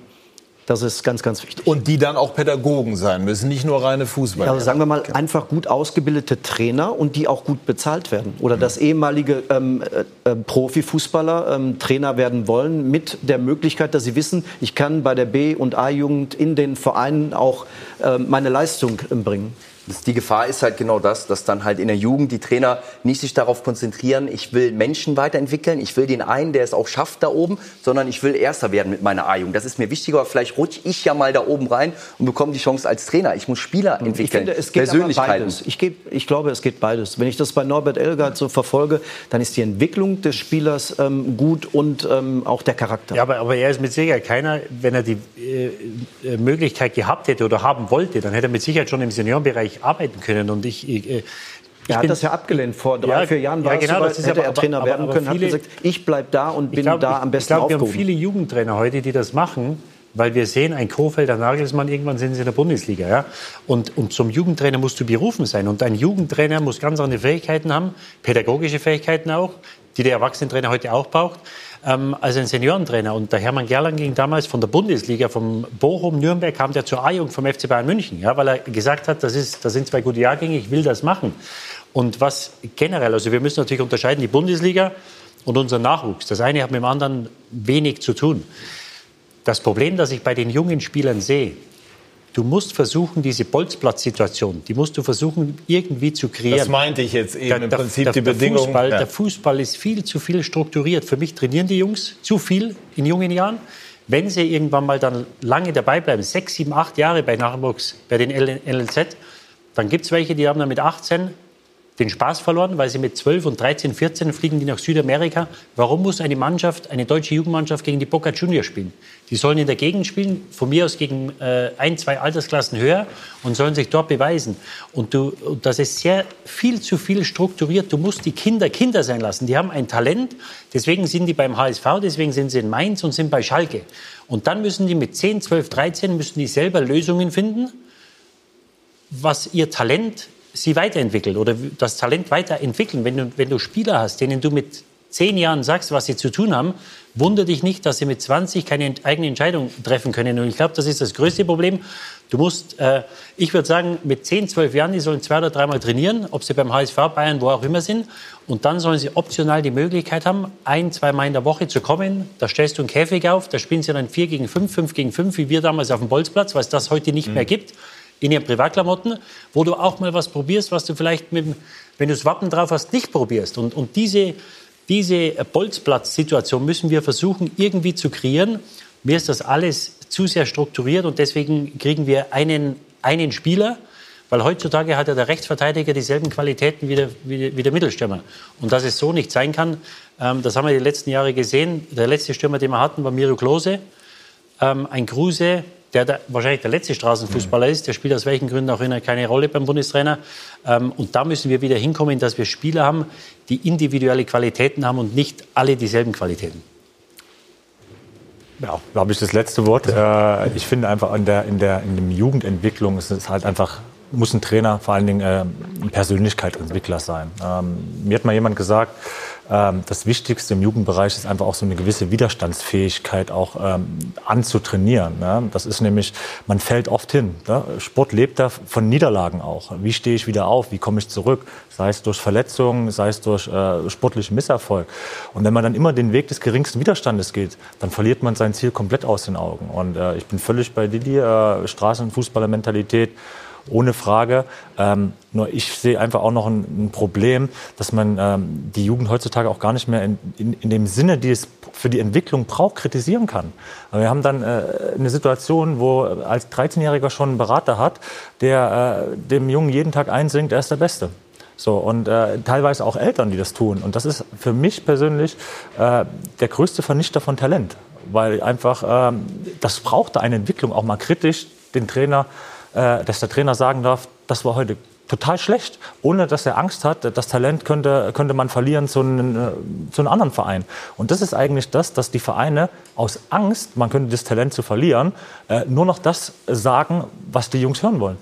Das ist ganz, ganz wichtig. Und die dann auch Pädagogen sein müssen, nicht nur reine Fußballer. Also sagen wir mal einfach gut ausgebildete Trainer und die auch gut bezahlt werden. Oder dass ehemalige ähm, äh, äh, Profifußballer ähm, Trainer werden wollen mit der Möglichkeit, dass sie wissen, ich kann bei der B- und A-Jugend in den Vereinen auch äh, meine Leistung äh, bringen. Das, die Gefahr ist halt genau das, dass dann halt in der Jugend die Trainer nicht sich darauf konzentrieren, ich will Menschen weiterentwickeln, ich will den einen, der es auch schafft da oben, sondern ich will Erster werden mit meiner A-Jugend. Das ist mir wichtiger, aber vielleicht rutsche ich ja mal da oben rein und bekomme die Chance als Trainer. Ich muss Spieler entwickeln, Ich finde, es geht aber Persönlichkeiten. beides. Ich, geb, ich glaube, es geht beides. Wenn ich das bei Norbert Elgard so verfolge, dann ist die Entwicklung des Spielers ähm, gut und ähm, auch der Charakter. Ja, aber, aber er ist mit Sicherheit keiner, wenn er die äh, äh, Möglichkeit gehabt hätte oder haben wollte, dann hätte er mit Sicherheit schon im Seniorenbereich arbeiten können. Und ich, ich, äh, Er hat bin- das ja abgelehnt. Vor drei, Ja, vier Jahren war ja, es genau, das ist hätte aber- er Trainer aber- werden aber können, hat viele- gesagt, ich bleib da und bin ich glaub, da ich- am besten Ich glaube, wir haben viele Jugendtrainer heute, die das machen, weil wir sehen, ein Kofeld, ein Nagelsmann, irgendwann sind sie in der Bundesliga. Ja? Und, und zum Jugendtrainer musst du berufen sein. Und ein Jugendtrainer muss ganz andere Fähigkeiten haben, pädagogische Fähigkeiten auch, die der Erwachsenentrainer heute auch braucht, ähm, als ein Seniorentrainer. Und der Hermann Gerland ging damals von der Bundesliga, vom Bochum, Nürnberg, kam der zur A-Jugend vom FC Bayern München, ja? weil er gesagt hat, das, ist, das sind zwei gute Jahrgänge, ich will das machen. Und was generell, also wir müssen natürlich unterscheiden, die Bundesliga und unser Nachwuchs. Das eine hat mit dem anderen wenig zu tun. Das Problem, das ich bei den jungen Spielern sehe, du musst versuchen, diese Bolzplatzsituation, die musst du versuchen, irgendwie zu kreieren. Das meinte ich jetzt eben im Prinzip die der Bedingung. Fußball, Ja. Der Fußball ist viel zu viel strukturiert. Für mich trainieren die Jungs zu viel in jungen Jahren. Wenn sie irgendwann mal dann lange dabei bleiben, sechs, sieben, acht Jahre bei Nachwuchs, bei den LNZ, dann gibt es welche, die haben dann mit 18 den Spaß verloren, weil sie mit 12 und 13, 14 fliegen die nach Südamerika. Warum muss eine Mannschaft, eine deutsche Jugendmannschaft gegen die Boca Juniors spielen? Die sollen in der Gegend spielen, von mir aus gegen äh, ein, zwei Altersklassen höher und sollen sich dort beweisen. Und, du, und das ist sehr viel zu viel strukturiert. Du musst die Kinder Kinder sein lassen. Die haben ein Talent, deswegen sind die beim HSV, deswegen sind sie in Mainz und sind bei Schalke. Und dann müssen die mit 10, 12, 13 müssen die selber Lösungen finden, was ihr Talent sie weiterentwickelt oder das Talent weiterentwickeln. Wenn du, wenn du Spieler hast, denen du mit zehn Jahren sagst, was sie zu tun haben, wundere dich nicht, dass sie mit 20 keine eigene Entscheidung treffen können. Und ich glaube, das ist das größte Problem. Du musst, äh, ich würde sagen, mit 10, 12 Jahren, die sollen zwei oder dreimal trainieren, ob sie beim HSV, Bayern, wo auch immer sind. Und dann sollen sie optional die Möglichkeit haben, ein, zweimal in der Woche zu kommen. Da stellst du einen Käfig auf, da spielen sie dann 4 gegen 5, 5 gegen 5, wie wir damals auf dem Bolzplatz, weil es das heute nicht mehr gibt in ihren Privatklamotten, wo du auch mal was probierst, was du vielleicht, mit, wenn du das Wappen drauf hast, nicht probierst. Und, und diese, diese Bolzplatz-Situation müssen wir versuchen, irgendwie zu kreieren. Mir ist das alles zu sehr strukturiert und deswegen kriegen wir einen, einen Spieler, weil heutzutage hat ja der Rechtsverteidiger dieselben Qualitäten wie der, wie der, wie der Mittelstürmer. Und dass es so nicht sein kann, ähm, das haben wir die letzten Jahre gesehen. Der letzte Stürmer, den wir hatten, war Miro Klose ähm, ein Kruse, der da wahrscheinlich der letzte Straßenfußballer ist, der spielt aus welchen Gründen auch immer keine Rolle beim Bundestrainer. Ähm, und da müssen wir wieder hinkommen, dass wir Spieler haben, die individuelle Qualitäten haben und nicht alle dieselben Qualitäten. Ja, glaube ich, das letzte Wort. Äh, ich finde einfach in der, in der in der Jugendentwicklung ist es halt einfach, muss ein Trainer vor allen Dingen äh, ein Persönlichkeitsentwickler sein. Ähm, mir hat mal jemand gesagt, das Wichtigste im Jugendbereich ist einfach auch so eine gewisse Widerstandsfähigkeit auch ähm, anzutrainieren. Ne? Das ist nämlich, man fällt oft hin. Ne? Sport lebt da von Niederlagen auch. Wie stehe ich wieder auf? Wie komme ich zurück? Sei es durch Verletzungen, sei es durch äh, sportlichen Misserfolg. Und wenn man dann immer den Weg des geringsten Widerstandes geht, dann verliert man sein Ziel komplett aus den Augen. Und äh, ich bin völlig bei Didi, äh, Straßenfußballermentalität ohne Frage. Ähm, nur ich sehe einfach auch noch ein, ein Problem, dass man ähm, die Jugend heutzutage auch gar nicht mehr in, in, in dem Sinne, die es für die Entwicklung braucht, kritisieren kann. Wir haben dann äh, eine Situation, wo als 13-Jähriger schon ein Berater hat, der äh, dem Jungen jeden Tag einsingt, er ist der Beste. So, und äh, teilweise auch Eltern, die das tun. Und das ist für mich persönlich äh, der größte Vernichter von Talent. Weil einfach, ähm, das braucht eine Entwicklung, auch mal kritisch den Trainer, äh, dass der Trainer sagen darf, das war heute total schlecht, ohne dass er Angst hat, das Talent könnte, könnte man verlieren zu einem, äh, zu einem anderen Verein. Und das ist eigentlich das, dass die Vereine aus Angst, man könnte das Talent zu verlieren, äh, nur noch das sagen, was die Jungs hören wollen.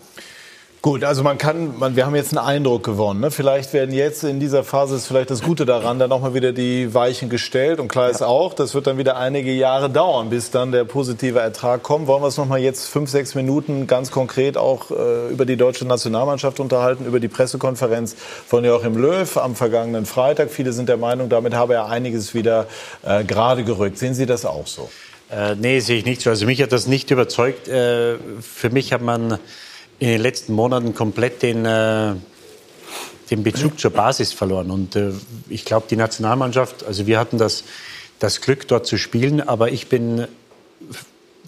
Gut, also man kann, man, wir haben jetzt einen Eindruck gewonnen. Ne? Vielleicht werden jetzt in dieser Phase ist vielleicht das Gute daran, dann nochmal wieder die Weichen gestellt. Und klar ist auch, das wird dann wieder einige Jahre dauern, bis dann der positive Ertrag kommt. Wollen wir uns nochmal jetzt fünf, sechs Minuten ganz konkret auch äh, über die deutsche Nationalmannschaft unterhalten, über die Pressekonferenz von Joachim Löw am vergangenen Freitag. Viele sind der Meinung, damit habe er einiges wieder äh, gerade gerückt. Sehen Sie das auch so? Äh, nee, sehe ich nicht so. Also mich hat das nicht überzeugt. Äh, für mich hat man in den letzten Monaten komplett den, äh, den Bezug zur Basis verloren. Und äh, ich glaube, die Nationalmannschaft, also wir hatten das, das Glück, dort zu spielen, aber ich bin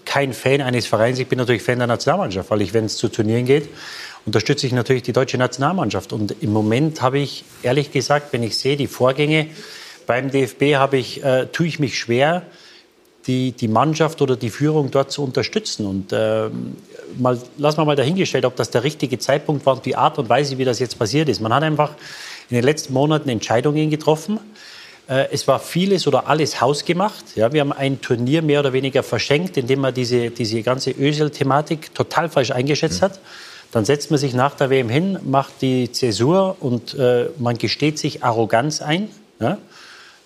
kein Fan eines Vereins. Ich bin natürlich Fan der Nationalmannschaft, weil ich, wenn es zu Turnieren geht, unterstütze ich natürlich die deutsche Nationalmannschaft. Und im Moment habe ich, ehrlich gesagt, wenn ich sehe, die Vorgänge beim DFB, habe ich, äh, tue ich mich schwer, die, die Mannschaft oder die Führung dort zu unterstützen. Und äh, mal, lassen wir mal dahingestellt, ob das der richtige Zeitpunkt war und die Art und Weise, wie das jetzt passiert ist. Man hat einfach in den letzten Monaten Entscheidungen getroffen. Äh, es war vieles oder alles hausgemacht. Ja, wir haben ein Turnier mehr oder weniger verschenkt, indem man diese, diese ganze Ösel-Thematik total falsch eingeschätzt hat. Dann setzt man sich nach der WM hin, macht die Zäsur und äh, man gesteht sich Arroganz ein. Ja?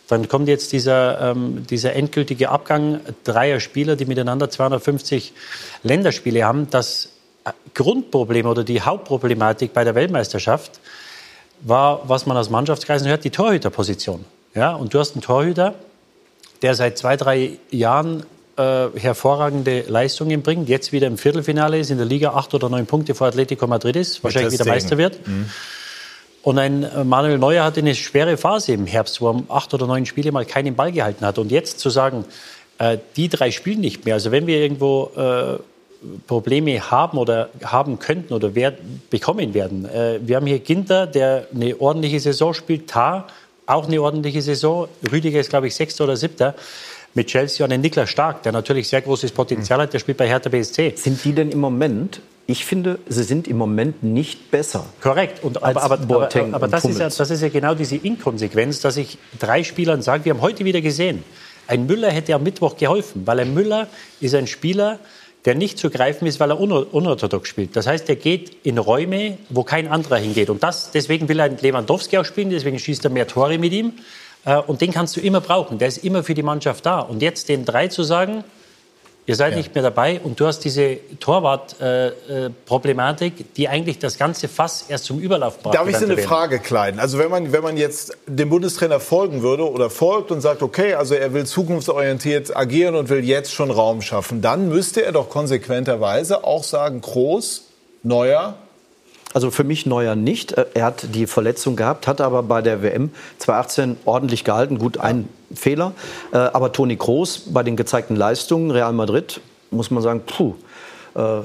Dann kommt jetzt dieser, ähm, dieser endgültige Abgang dreier Spieler, die miteinander 250 Länderspiele haben. Das Grundproblem oder die Hauptproblematik bei der Weltmeisterschaft war, was man aus Mannschaftskreisen hört, die Torhüterposition. Ja, und du hast einen Torhüter, der seit zwei, drei Jahren äh, hervorragende Leistungen bringt, jetzt wieder im Viertelfinale ist, in der Liga acht oder neun Punkte vor Atletico Madrid ist, wahrscheinlich wieder Meister wird. Mhm. Und ein äh, Manuel Neuer hatte eine schwere Phase im Herbst, wo er acht oder neun Spiele mal keinen Ball gehalten hat. Und jetzt zu sagen, äh, die drei spielen nicht mehr. Also wenn wir irgendwo äh, Probleme haben oder haben könnten oder werden, bekommen werden. Äh, wir haben hier Ginter, der eine ordentliche Saison spielt, Tar, auch eine ordentliche Saison. Rüdiger ist, glaube ich, Sechster oder Siebter mit Chelsea und den Niklas Stark, der natürlich sehr großes Potenzial hat, der spielt bei Hertha BSC. Sind die denn im Moment ich finde, sie sind im Moment nicht besser. Korrekt. Und, aber, aber, aber, aber das, ist ja, das ist ja genau diese Inkonsequenz, dass ich drei Spielern sage, wir haben heute wieder gesehen, ein Müller hätte am Mittwoch geholfen, weil ein Müller ist ein Spieler, der nicht zu greifen ist, weil er unorthodox spielt. Das heißt, er geht in Räume, wo kein anderer hingeht. Und das, deswegen will er Lewandowski auch spielen, deswegen schießt er mehr Tore mit ihm. Äh, und den kannst du immer brauchen. Der ist immer für die Mannschaft da. Und jetzt den drei zu sagen, Ihr seid ja. nicht mehr dabei und du hast diese Torwart-Problematik, äh, die eigentlich das ganze Fass erst zum Überlauf braucht. Darf ich Sie eine Frage kleiden? Also wenn man, wenn man jetzt dem Bundestrainer folgen würde oder folgt und sagt, okay, also er will zukunftsorientiert agieren und will jetzt schon Raum schaffen, dann müsste er doch konsequenterweise auch sagen, Groß, Neuer, also für mich Neuer nicht. Äh, er hat die Verletzung gehabt, hat aber bei der WM 2018 ordentlich gehalten. Gut, ein Fehler. Äh, aber Toni Kroos bei den gezeigten Leistungen, Real Madrid, muss man sagen, puh,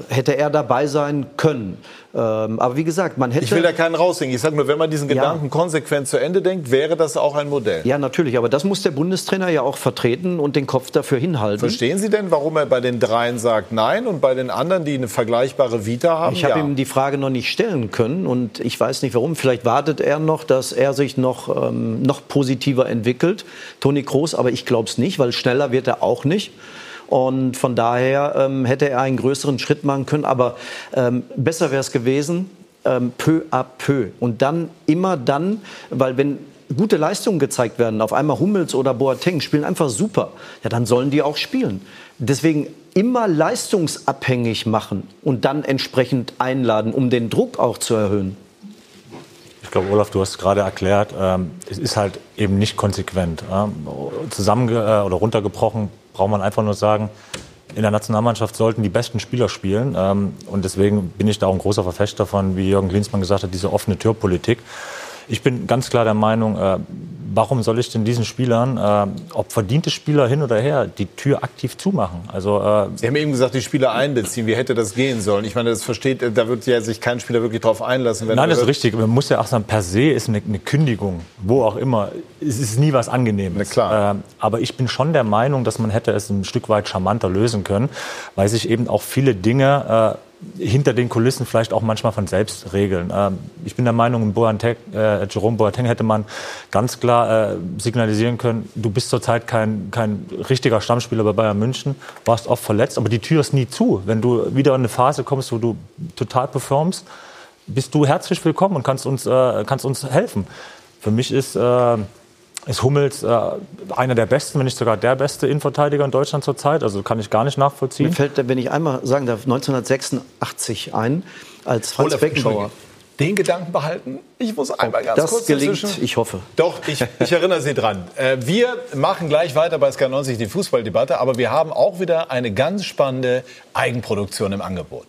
hätte er dabei sein können. Ähm, aber wie gesagt, man hätte. Ich will da keinen raushängen. Ich sage nur, wenn man diesen Gedanken ja. konsequent zu Ende denkt, wäre das auch ein Modell. Ja, natürlich. Aber das muss der Bundestrainer ja auch vertreten und den Kopf dafür hinhalten. Verstehen Sie denn, warum er bei den dreien sagt Nein und bei den anderen, die eine vergleichbare Vita haben? Ich habe ja. ihm die Frage noch nicht stellen können und ich weiß nicht warum. Vielleicht wartet er noch, dass er sich noch, ähm, noch positiver entwickelt. Toni Kroos, aber ich glaube es nicht, weil schneller wird er auch nicht. Und von daher ähm, hätte er einen größeren Schritt machen können. Aber ähm, besser wäre es gewesen, ähm, peu à peu. Und dann immer dann, weil wenn gute Leistungen gezeigt werden, auf einmal Hummels oder Boateng spielen einfach super, ja, dann sollen die auch spielen. Deswegen immer leistungsabhängig machen und dann entsprechend einladen, um den Druck auch zu erhöhen. Ich glaube, Olaf, du hast gerade erklärt, ähm, es ist halt eben nicht konsequent. Ähm, zusammen äh, oder runtergebrochen braucht man einfach nur sagen, in der Nationalmannschaft sollten die besten Spieler spielen. Ähm, und deswegen bin ich da auch ein großer Verfechter von, wie Jürgen Klinsmann gesagt hat, diese offene Türpolitik. Ich bin ganz klar der Meinung, äh, warum soll ich denn diesen Spielern, äh, ob verdiente Spieler hin oder her, die Tür aktiv zumachen? Also, äh, Sie haben eben gesagt, die Spieler einbeziehen. Wie hätte das gehen sollen? Ich meine, das versteht, da wird ja sich kein Spieler wirklich drauf einlassen. Nein, das ist richtig. Man muss ja auch sagen, per se ist eine, eine Kündigung, wo auch immer, es ist nie was Angenehmes. Klar. Äh, aber ich bin schon der Meinung, dass man hätte es ein Stück weit charmanter lösen können, weil sich eben auch viele Dinge äh, hinter den Kulissen vielleicht auch manchmal von selbst regeln. Ähm, ich bin der Meinung, in Boateng, äh, Jerome Boateng hätte man ganz klar äh, signalisieren können, du bist zurzeit kein, kein richtiger Stammspieler bei Bayern München, warst oft verletzt, aber die Tür ist nie zu. Wenn du wieder in eine Phase kommst, wo du total performst, bist du herzlich willkommen und kannst uns, äh, kannst uns helfen. Für mich ist, äh, ist Hummels äh, einer der besten, wenn nicht sogar der beste Innenverteidiger in Deutschland zurzeit. Also kann ich gar nicht nachvollziehen. Mir fällt, wenn ich einmal sagen darf, 1986 ein, als Franz Olaf, Beckenbauer. Den Gedanken behalten. Ich muss einmal ganz Das kurz gelingt, dazwischen- ich hoffe. Doch, ich, ich erinnere Sie dran. Äh, wir machen gleich weiter bei Sky90 die Fußballdebatte, aber wir haben auch wieder eine ganz spannende Eigenproduktion im Angebot.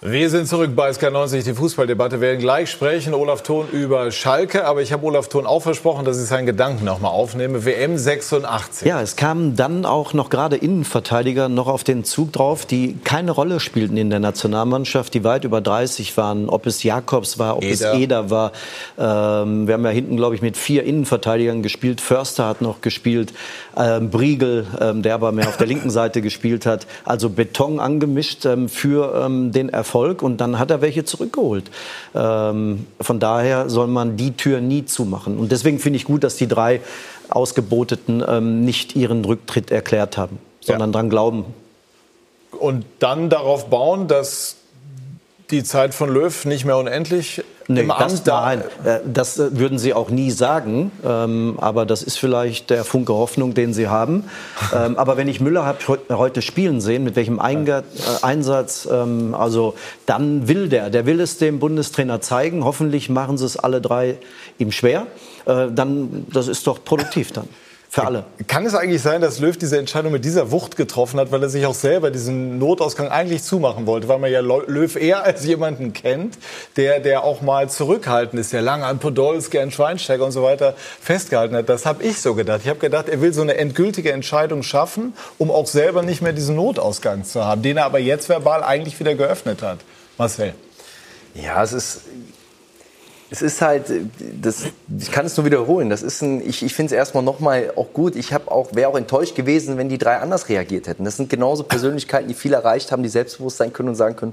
Wir sind zurück bei SK90, die Fußballdebatte. Wir werden gleich sprechen, Olaf Thon über Schalke. Aber ich habe Olaf Thon auch versprochen, dass ich seinen Gedanken noch mal aufnehme. WM 86. Ja, es kamen dann auch noch gerade Innenverteidiger noch auf den Zug drauf, die keine Rolle spielten in der Nationalmannschaft, die weit über 30 waren. Ob es Jakobs war, ob Eder. es Eder war. Ähm, wir haben ja hinten, glaube ich, mit vier Innenverteidigern gespielt. Förster hat noch gespielt. Ähm, Briegel, ähm, der aber mehr auf der linken [laughs] Seite gespielt hat. Also Beton angemischt ähm, für ähm, den Erfolg. Und dann hat er welche zurückgeholt. Ähm, von daher soll man die Tür nie zumachen. Und deswegen finde ich gut, dass die drei Ausgeboteten ähm, nicht ihren Rücktritt erklärt haben, sondern dran glauben. Und dann darauf bauen, dass die Zeit von Löw nicht mehr unendlich Nee, im das, da nein, äh, das äh, würden Sie auch nie sagen. Ähm, aber das ist vielleicht der Funke Hoffnung, den Sie haben. Ähm, aber wenn ich Müller habe heute spielen sehen, mit welchem äh, Einsatz, ähm, also dann will der, der will es dem Bundestrainer zeigen. Hoffentlich machen sie es alle drei ihm schwer. Äh, dann, das ist doch produktiv dann. Für alle. Kann es eigentlich sein, dass Löw diese Entscheidung mit dieser Wucht getroffen hat, weil er sich auch selber diesen Notausgang eigentlich zumachen wollte, weil man ja Löw eher als jemanden kennt, der, der auch mal zurückhaltend ist, der lange an Podolski, an Schweinsteiger und so weiter festgehalten hat. Das habe ich so gedacht. Ich habe gedacht, er will so eine endgültige Entscheidung schaffen, um auch selber nicht mehr diesen Notausgang zu haben, den er aber jetzt verbal eigentlich wieder geöffnet hat. Marcel. Ja, es ist, es ist halt, das, ich kann es nur wiederholen. Das ist ein, ich, ich finde es erstmal nochmal auch gut. Ich habe auch, wäre auch enttäuscht gewesen, wenn die drei anders reagiert hätten. Das sind genauso Persönlichkeiten, die viel erreicht haben, die selbstbewusst sein können und sagen können,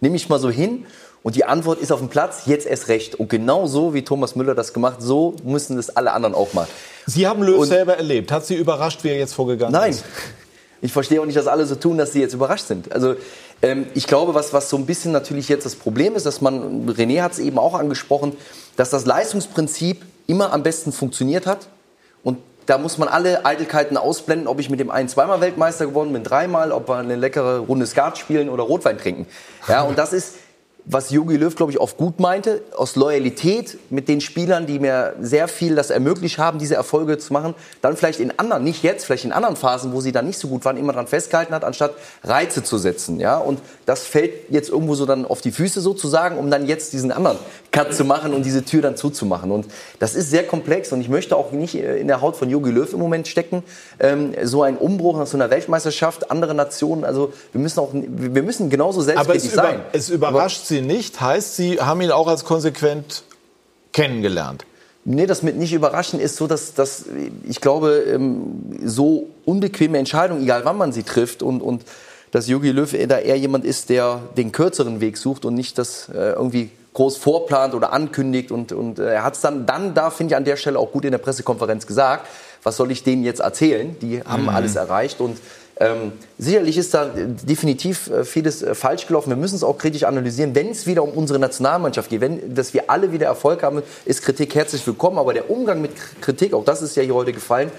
nehme ich mal so hin. Und die Antwort ist auf dem Platz, jetzt erst recht. Und genau so, wie Thomas Müller das gemacht, so müssen das alle anderen auch mal. Sie haben Löw selber erlebt. Hat Sie überrascht, wie er jetzt vorgegangen Nein. ist? Ich verstehe auch nicht, dass alle so tun, dass sie jetzt überrascht sind. Also ähm, ich glaube, was, was so ein bisschen natürlich jetzt das Problem ist, dass man, René hat es eben auch angesprochen, dass das Leistungsprinzip immer am besten funktioniert hat. Und da muss man alle Eitelkeiten ausblenden, ob ich mit dem einen zweimal Weltmeister geworden bin, dreimal, ob wir eine leckere Runde Skat spielen oder Rotwein trinken. Ja, und das ist, was Jogi Löw, glaube ich, oft gut meinte, aus Loyalität mit den Spielern, die mir sehr viel das ermöglicht haben, diese Erfolge zu machen, dann vielleicht in anderen, nicht jetzt, vielleicht in anderen Phasen, wo sie dann nicht so gut waren, immer dran festgehalten hat, anstatt Reize zu setzen. Ja? Und das fällt jetzt irgendwo so dann auf die Füße sozusagen, um dann jetzt diesen anderen Cut zu machen und diese Tür dann zuzumachen. Und das ist sehr komplex und ich möchte auch nicht äh, in der Haut von Jogi Löw im Moment stecken. Ähm, so ein Umbruch nach so einer Weltmeisterschaft, andere Nationen, also wir müssen auch, wir müssen genauso Aber selbstkritisch sein. es überrascht Sie nicht, heißt, Sie haben ihn auch als konsequent kennengelernt. Nee, das mit nicht überraschen ist so, dass, dass ich glaube, ähm, so unbequeme Entscheidungen, egal wann man sie trifft und, und dass Jogi Löw da eher jemand ist, der den kürzeren Weg sucht und nicht das äh, irgendwie groß vorplant oder ankündigt und, und äh, er hat es dann, dann da finde ich an der Stelle auch gut in der Pressekonferenz gesagt, was soll ich denen jetzt erzählen? Die haben Mhm. alles erreicht und ähm, sicherlich ist da definitiv äh, vieles äh, falsch gelaufen. Wir müssen es auch kritisch analysieren. Wenn es wieder um unsere Nationalmannschaft geht, wenn, dass wir alle wieder Erfolg haben, ist Kritik herzlich willkommen. Aber der Umgang mit Kritik, auch das ist ja hier heute gefallen,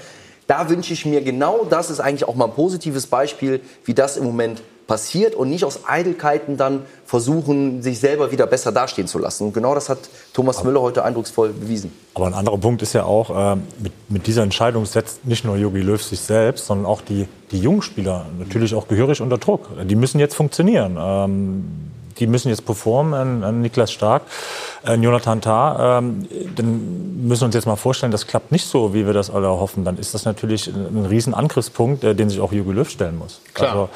da wünsche ich mir genau das ist eigentlich auch mal ein positives Beispiel, wie das im Moment passiert und nicht aus Eitelkeiten dann versuchen, sich selber wieder besser dastehen zu lassen. Und genau das hat Thomas Müller heute eindrucksvoll bewiesen. Aber ein anderer Punkt ist ja auch, äh, mit, mit dieser Entscheidung setzt nicht nur Jogi Löw sich selbst, sondern auch die, die Jungspieler natürlich auch gehörig unter Druck. Die müssen jetzt funktionieren. Ähm, die müssen jetzt performen, ein Niklas Stark, ein Jonathan Tah. Ähm, dann müssen wir uns jetzt mal vorstellen, das klappt nicht so, wie wir das alle hoffen. Dann ist das natürlich ein, ein riesen Angriffspunkt, äh, den sich auch Jogi Löw stellen muss. Klar. Also,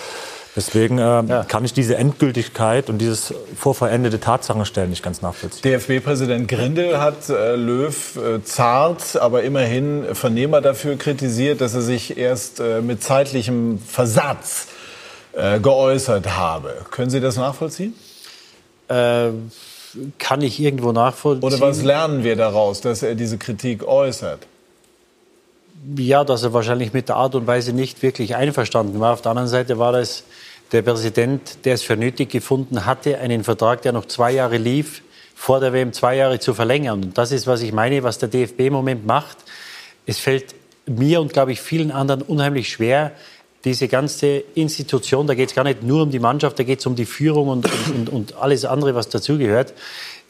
Deswegen äh, kann ich diese Endgültigkeit und dieses vorverendete Tatsachenstellen nicht ganz nachvollziehen. DFB-Präsident Grindel hat äh, Löw äh, zart, aber immerhin Vernehmer dafür kritisiert, dass er sich erst äh, mit zeitlichem Versatz äh, geäußert habe. Können Sie das nachvollziehen? Äh, kann ich irgendwo nachvollziehen. Oder was lernen wir daraus, dass er diese Kritik äußert? Ja, dass er wahrscheinlich mit der Art und Weise nicht wirklich einverstanden war. Auf der anderen Seite war das der Präsident, der es für nötig gefunden hatte, einen Vertrag, der noch zwei Jahre lief, vor der WM zwei Jahre zu verlängern. Und das ist, was ich meine, was der DFB im Moment macht. Es fällt mir und, glaube ich, vielen anderen unheimlich schwer, diese ganze Institution, da geht es gar nicht nur um die Mannschaft, da geht es um die Führung und, und, und alles andere, was dazugehört,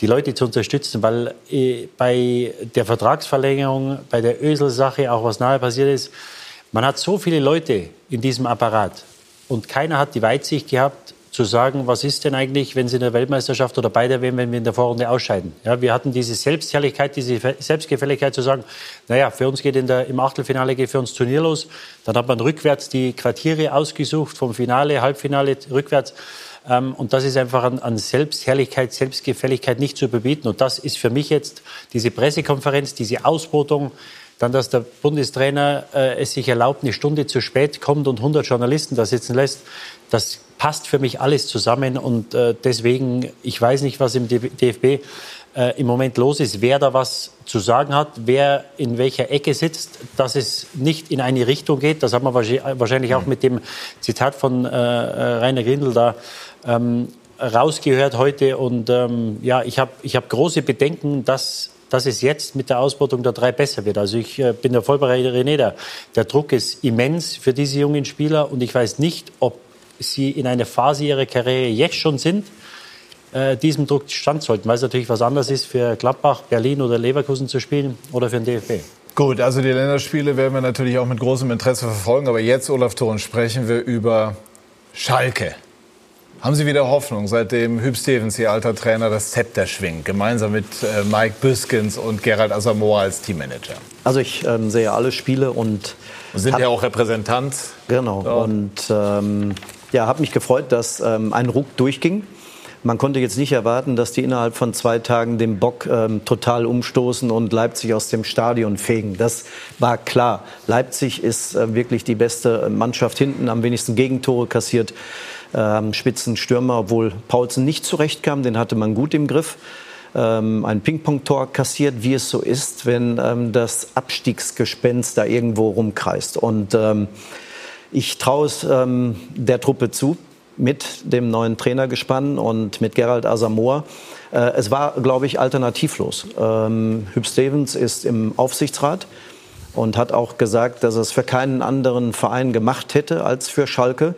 die Leute zu unterstützen, weil äh, bei der Vertragsverlängerung, bei der Ösel-Sache, auch was nahe passiert ist, man hat so viele Leute in diesem Apparat und keiner hat die Weitsicht gehabt, zu sagen, was ist denn eigentlich, wenn Sie in der Weltmeisterschaft oder bei der WM, wenn wir in der Vorrunde ausscheiden. Ja, wir hatten diese Selbstherrlichkeit, diese Selbstgefälligkeit zu sagen, naja, für uns geht in der, im Achtelfinale geht für uns Turnier los. Dann hat man rückwärts die Quartiere ausgesucht, vom Finale, Halbfinale, rückwärts. Ähm, und das ist einfach an, an Selbstherrlichkeit, Selbstgefälligkeit nicht zu überbieten. Und das ist für mich jetzt diese Pressekonferenz, diese Ausbotung, dann, dass der Bundestrainer äh, es sich erlaubt, eine Stunde zu spät kommt und 100 Journalisten da sitzen lässt, das passt für mich alles zusammen. Und äh, deswegen, ich weiß nicht, was im DFB äh, im Moment los ist, wer da was zu sagen hat, wer in welcher Ecke sitzt, dass es nicht in eine Richtung geht. Das hat man wahrscheinlich auch mit dem Zitat von äh, äh, Rainer Grindel da ähm, rausgehört heute. Und ähm, ja, ich habe ich hab große Bedenken, dass dass es jetzt mit der Ausbeutung der drei besser wird. Also ich äh, bin der voll bei René da. Der Druck ist immens für diese jungen Spieler und ich weiß nicht, ob sie in einer Phase ihrer Karriere jetzt schon sind, äh, diesem Druck standhalten, weil es natürlich was anderes ist für Gladbach, Berlin oder Leverkusen zu spielen oder für den DFB. Gut, also die Länderspiele werden wir natürlich auch mit großem Interesse verfolgen. Aber jetzt, Olaf Thon, sprechen wir über Schalke. Haben Sie wieder Hoffnung, seitdem Hüb Stevens, Ihr alter Trainer, das Zepter schwingt, gemeinsam mit äh, Mike Büskens und Gerald Asamoah als Teammanager? Also ich ähm, sehe alle Spiele und... sind ja auch Repräsentant. Genau. Dort. Und ähm, ja, habe mich gefreut, dass ähm, ein Ruck durchging. Man konnte jetzt nicht erwarten, dass die innerhalb von zwei Tagen den Bock ähm, total umstoßen und Leipzig aus dem Stadion fegen. Das war klar. Leipzig ist äh, wirklich die beste Mannschaft hinten, am wenigsten Gegentore kassiert ähm, Spitzenstürmer, obwohl Paulsen nicht zurechtkam, den hatte man gut im Griff. Ähm, ein Ping-Pong-Tor kassiert, wie es so ist, wenn ähm, das Abstiegsgespenst da irgendwo rumkreist. Und ähm, ich traue es ähm, der Truppe zu, mit dem neuen Trainergespann und mit Gerald Asamoah. Äh, es war, glaube ich, alternativlos. Ähm, Hüb Stevens ist im Aufsichtsrat und hat auch gesagt, dass es für keinen anderen Verein gemacht hätte als für Schalke.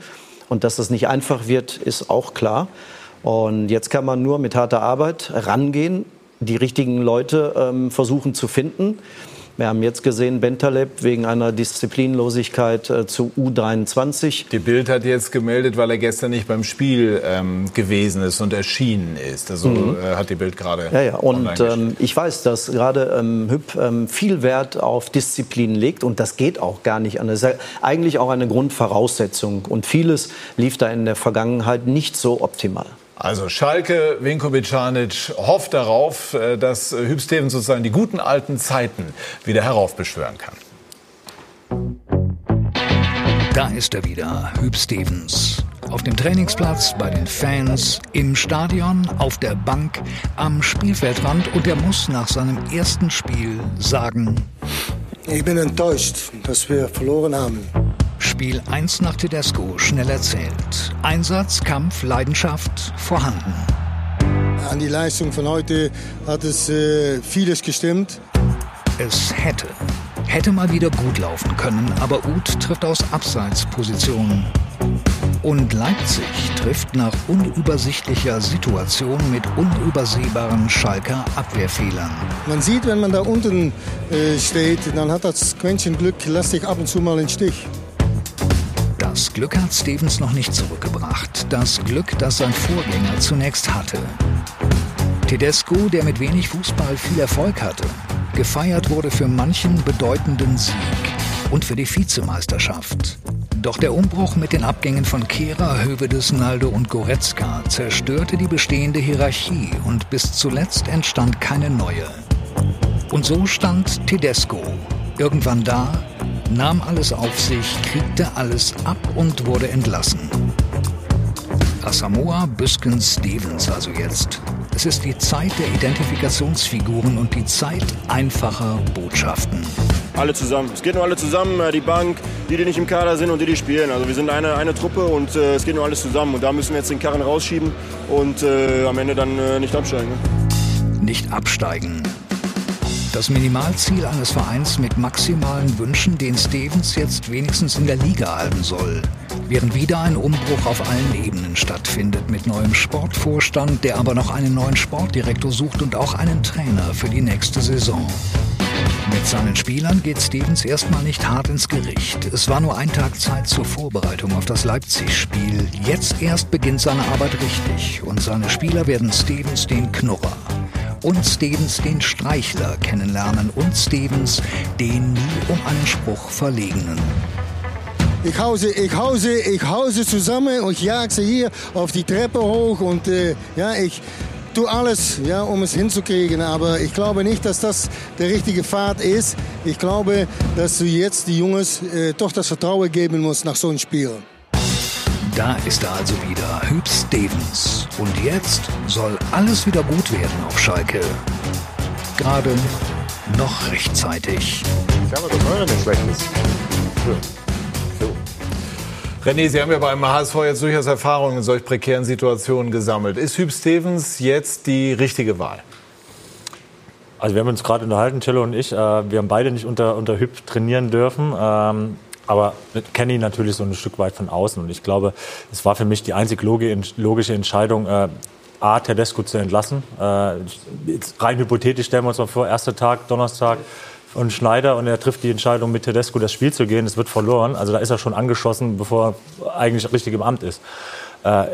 Und dass das nicht einfach wird, ist auch klar. Und jetzt kann man nur mit harter Arbeit rangehen, die richtigen Leute ähm, versuchen zu finden. Wir haben jetzt gesehen, Bentaleb wegen einer Disziplinlosigkeit äh, zu U23. Die Bild hat jetzt gemeldet, weil er gestern nicht beim Spiel ähm, gewesen ist und erschienen ist. Also mhm. äh, hat die Bild gerade. Ja, ja. Und ähm, ich weiß, dass gerade ähm, Hüb ähm, viel Wert auf Disziplin legt und das geht auch gar nicht anders. Das ist eigentlich auch eine Grundvoraussetzung und vieles lief da in der Vergangenheit nicht so optimal. Also Schalke, Vinko Bicanic hofft darauf, äh, dass Hüb Stevens sozusagen die guten alten Zeiten wieder heraufbeschwören kann. Da ist er wieder, Hüb Stevens. Auf dem Trainingsplatz, bei den Fans, im Stadion, auf der Bank, am Spielfeldrand und er muss nach seinem ersten Spiel sagen: Ich bin enttäuscht, dass wir verloren haben. Spiel 1 nach Tedesco schnell erzählt. Einsatz, Kampf, Leidenschaft vorhanden. An die Leistung von heute hat es äh, vieles gestimmt. Es hätte, hätte mal wieder gut laufen können, aber Uth trifft aus Abseitspositionen. Und Leipzig trifft nach unübersichtlicher Situation mit unübersehbaren Schalker Abwehrfehlern. Man sieht, wenn man da unten äh, steht, dann hat das Quäntchen Glück, lässt sich ab und zu mal in den Stich. Das Glück hat Stevens noch nicht zurückgebracht. Das Glück, das sein Vorgänger zunächst hatte. Tedesco, der mit wenig Fußball viel Erfolg hatte, gefeiert wurde für manchen bedeutenden Sieg und für die Vizemeisterschaft. Doch der Umbruch mit den Abgängen von Kehrer, Hövedes, Naldo und Goretzka zerstörte die bestehende Hierarchie und bis zuletzt entstand keine neue. Und so stand Tedesco irgendwann da, nahm alles auf sich, kriegte alles ab und wurde entlassen. Asamoah Büsken Stevens also jetzt. Es ist die Zeit der Identifikationsfiguren und die Zeit einfacher Botschaften. alle zusammen. Es geht nur alle zusammen, äh, die Bank, die, die nicht im Kader sind und die, die spielen. Also wir sind eine, eine Truppe und äh, es geht nur alles zusammen. Und da müssen wir jetzt den Karren rausschieben und äh, am Ende dann äh, nicht absteigen. Ne? Nicht absteigen. Das Minimalziel eines Vereins mit maximalen Wünschen, den Stevens jetzt wenigstens in der Liga halten soll. Während wieder ein Umbruch auf allen Ebenen stattfindet mit neuem Sportvorstand, der aber noch einen neuen Sportdirektor sucht und auch einen Trainer für die nächste Saison. Mit seinen Spielern geht Stevens erstmal nicht hart ins Gericht. Es war nur ein Tag Zeit zur Vorbereitung auf das Leipzig-Spiel. Jetzt erst beginnt seine Arbeit richtig und seine Spieler werden Stevens den Knurrer und Stevens den Streichler kennenlernen und Stevens den nie um einen Spruch verlegenen. Ich hause, ich hause, ich hause zusammen und ich jag sie hier auf die Treppe hoch und äh, ja, ich tue alles, ja, um es hinzukriegen. Aber ich glaube nicht, dass das der richtige Pfad ist. Ich glaube, dass du jetzt die Jungs äh, doch das Vertrauen geben musst nach so einem Spiel. Da ist er also wieder, Hüb Stevens. Und jetzt soll alles wieder gut werden auf Schalke. Gerade noch rechtzeitig. Ich habe das eure nicht schlecht ist. René, Sie haben ja beim HSV jetzt durchaus Erfahrungen in solch prekären Situationen gesammelt. Ist Hüb Stevens jetzt die richtige Wahl? Also wir haben uns gerade unterhalten, Cello und ich. Äh, wir haben beide nicht unter, unter Hüb trainieren dürfen. Ähm, aber kenne ihn natürlich so ein Stück weit von außen. Und ich glaube, es war für mich die einzig logische Entscheidung, äh, A, Tedesco zu entlassen. Äh, rein hypothetisch stellen wir uns mal vor, erster Tag, Donnerstag, und Schneider und er trifft die Entscheidung, mit Tedesco das Spiel zu gehen. Es wird verloren. Also da ist er schon angeschossen, bevor er eigentlich richtig im Amt ist. Äh,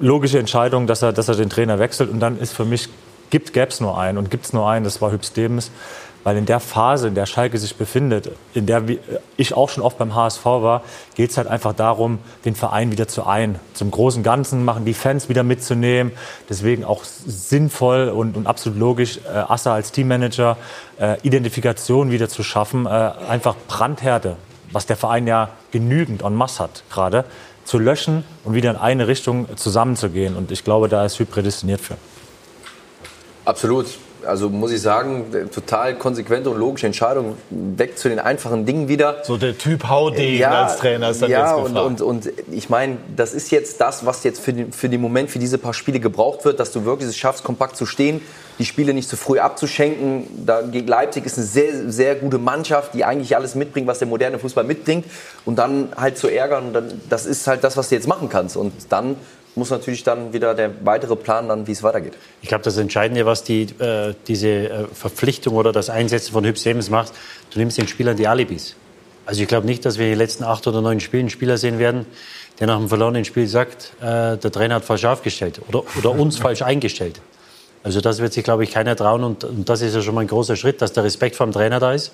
logische Entscheidung, dass er, dass er den Trainer wechselt. Und dann ist für mich, gibt gäbe es nur einen. Und gibt es nur einen, das war Hübs Stevens. Weil in der Phase, in der Schalke sich befindet, in der ich auch schon oft beim HSV war, geht es halt einfach darum, den Verein wieder zu ein. Zum großen Ganzen machen, die Fans wieder mitzunehmen. Deswegen auch sinnvoll und, und absolut logisch, äh, Assa als Teammanager, äh, Identifikation wieder zu schaffen, äh, einfach Brandhärte, was der Verein ja genügend en masse hat gerade, zu löschen und wieder in eine Richtung zusammenzugehen. Und ich glaube, da ist Hüb prädestiniert für. Absolut also muss ich sagen, total konsequente und logische Entscheidung. Weg zu den einfachen Dingen wieder. So der Typ Haudegen ja, als Trainer ist dann ja, jetzt gefragt. Und, und, und ich meine, das ist jetzt das, was jetzt für den, für den Moment, für diese paar Spiele gebraucht wird, dass du wirklich es schaffst, kompakt zu stehen, die Spiele nicht zu früh abzuschenken. Da, gegen Leipzig ist eine sehr, sehr gute Mannschaft, die eigentlich alles mitbringt, was der moderne Fußball mitbringt. Und dann halt zu ärgern, dann, das ist halt das, was du jetzt machen kannst. Und dann muss natürlich dann wieder der weitere Plan dann, wie es weitergeht. Ich glaube, das Entscheidende, was die, äh, diese äh, Verpflichtung oder das Einsetzen von Hüb Stevens macht, du nimmst den Spielern die Alibis. Also ich glaube nicht, dass wir in den letzten acht oder neun Spielen einen Spieler sehen werden, der nach einem verlorenen Spiel sagt, äh, der Trainer hat falsch aufgestellt oder, oder uns [laughs] falsch eingestellt. Also das wird sich, glaube ich, keiner trauen und, und, das ist ja schon mal ein großer Schritt, dass der Respekt vom Trainer da ist.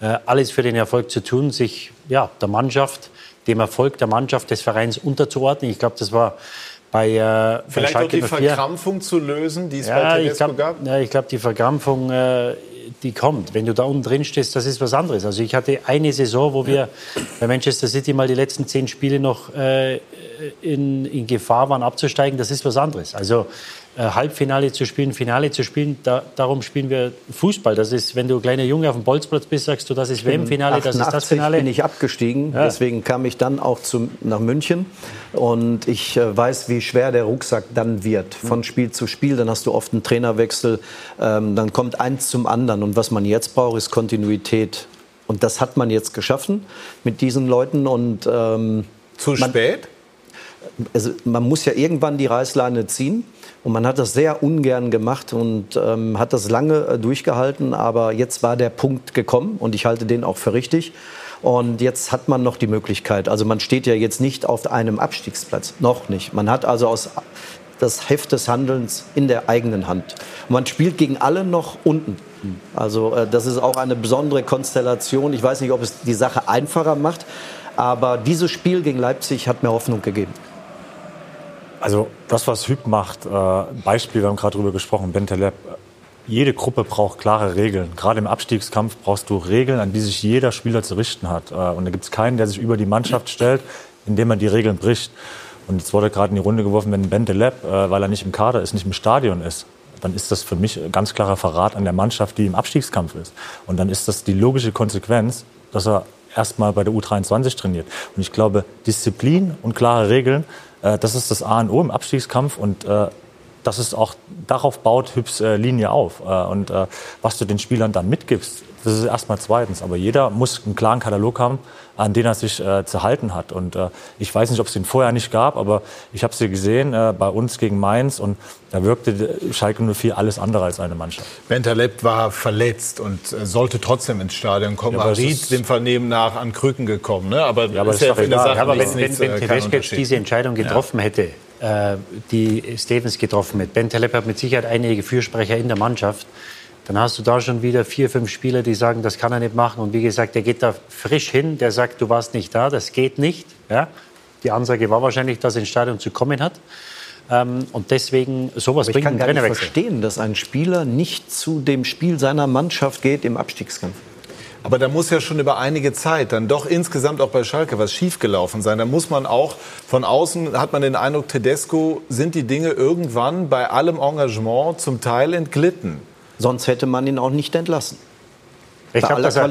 Äh, alles für den Erfolg zu tun, sich ja, der Mannschaft, dem Erfolg der Mannschaft, des Vereins unterzuordnen. Ich glaube, das war bei, äh, Vielleicht bei auch die Verkrampfung zu lösen, die es ja, bei Tedesco glaub, gab? Ja, ich glaube, die Verkrampfung, äh, die kommt. Wenn du da unten drin stehst, das ist was anderes. Also ich hatte eine Saison, wo wir bei Manchester City mal die letzten zehn Spiele noch äh, in, in Gefahr waren, abzusteigen. Das ist was anderes. Also Halbfinale zu spielen, Finale zu spielen. Da, darum spielen wir Fußball. Das ist, wenn du kleiner Junge auf dem Bolzplatz bist, sagst du, das ist WM-Finale, das ist das Finale. bin ich abgestiegen, ja. deswegen kam ich dann auch zu, nach München. Und ich äh, weiß, wie schwer der Rucksack dann wird, von Spiel zu Spiel. Dann hast du oft einen Trainerwechsel, ähm, dann kommt eins zum anderen. Und was man jetzt braucht, ist Kontinuität. Und das hat man jetzt geschaffen mit diesen Leuten. Und, ähm, zu spät? also man muss ja irgendwann die Reißleine ziehen. Und man hat das sehr ungern gemacht und ähm, hat das lange äh, durchgehalten. Aber jetzt war der Punkt gekommen und ich halte den auch für richtig. Und jetzt hat man noch die Möglichkeit. Also man steht ja jetzt nicht auf einem Abstiegsplatz. Noch nicht. Man hat also aus das Heft des Handelns in der eigenen Hand. Man spielt gegen alle noch unten. Also äh, das ist auch eine besondere Konstellation. Ich weiß nicht, ob es die Sache einfacher macht. Aber dieses Spiel gegen Leipzig hat mir Hoffnung gegeben. Also das, was Hüb macht, äh, Beispiel, wir haben gerade drüber gesprochen, Benteleb, jede Gruppe braucht klare Regeln. Gerade im Abstiegskampf brauchst du Regeln, an die sich jeder Spieler zu richten hat. Äh, und da gibt es keinen, der sich über die Mannschaft stellt, indem er die Regeln bricht. Und jetzt wurde gerade in die Runde geworfen, wenn Benteleb, äh, weil er nicht im Kader ist, nicht im Stadion ist, dann ist das für mich ein ganz klarer Verrat an der Mannschaft, die im Abstiegskampf ist. Und dann ist das die logische Konsequenz, dass er erstmal bei der U23 trainiert. Und ich glaube, Disziplin und klare Regeln, äh, das ist das A und O im Abstiegskampf. Und äh, das ist auch, darauf baut Hübs äh, Linie auf. Äh, und äh, was du den Spielern dann mitgibst, das ist erstmal zweitens. Aber jeder muss einen klaren Katalog haben, an den er sich äh, zu halten hat. Und äh, ich weiß nicht, ob es den vorher nicht gab, aber ich habe sie gesehen äh, bei uns gegen Mainz und da wirkte Schalke 04 alles andere als eine Mannschaft. Bentaleb war verletzt und äh, sollte trotzdem ins Stadion kommen. Ja, Ja, Ried ist- dem Vernehmen nach an Krücken gekommen. Ne? Aber, Ja, aber ist ja eine egal. Sache Ja, aber wenn, wenn, nichts, wenn äh, Tedesco diese Entscheidung getroffen hätte, äh, die Stevens getroffen hat, Ben Taleb hat mit Sicherheit einige Fürsprecher in der Mannschaft, dann hast du da schon wieder vier, fünf Spieler, die sagen, das kann er nicht machen. Und wie gesagt, der geht da frisch hin, der sagt, du warst nicht da, das geht nicht. Ja? Die Ansage war wahrscheinlich, dass er ins Stadion zu kommen hat. Ähm, und deswegen, sowas ich bringt kann einen gar nicht Trainerwechsel. verstehen, dass ein Spieler nicht zu dem Spiel seiner Mannschaft geht im Abstiegskampf. Aber da muss ja schon über einige Zeit dann doch insgesamt auch bei Schalke was schiefgelaufen sein. Da muss man auch von außen, hat man den Eindruck, Tedesco sind die Dinge irgendwann bei allem Engagement zum Teil entglitten. Sonst hätte man ihn auch nicht entlassen. Ich glaube, dass, er-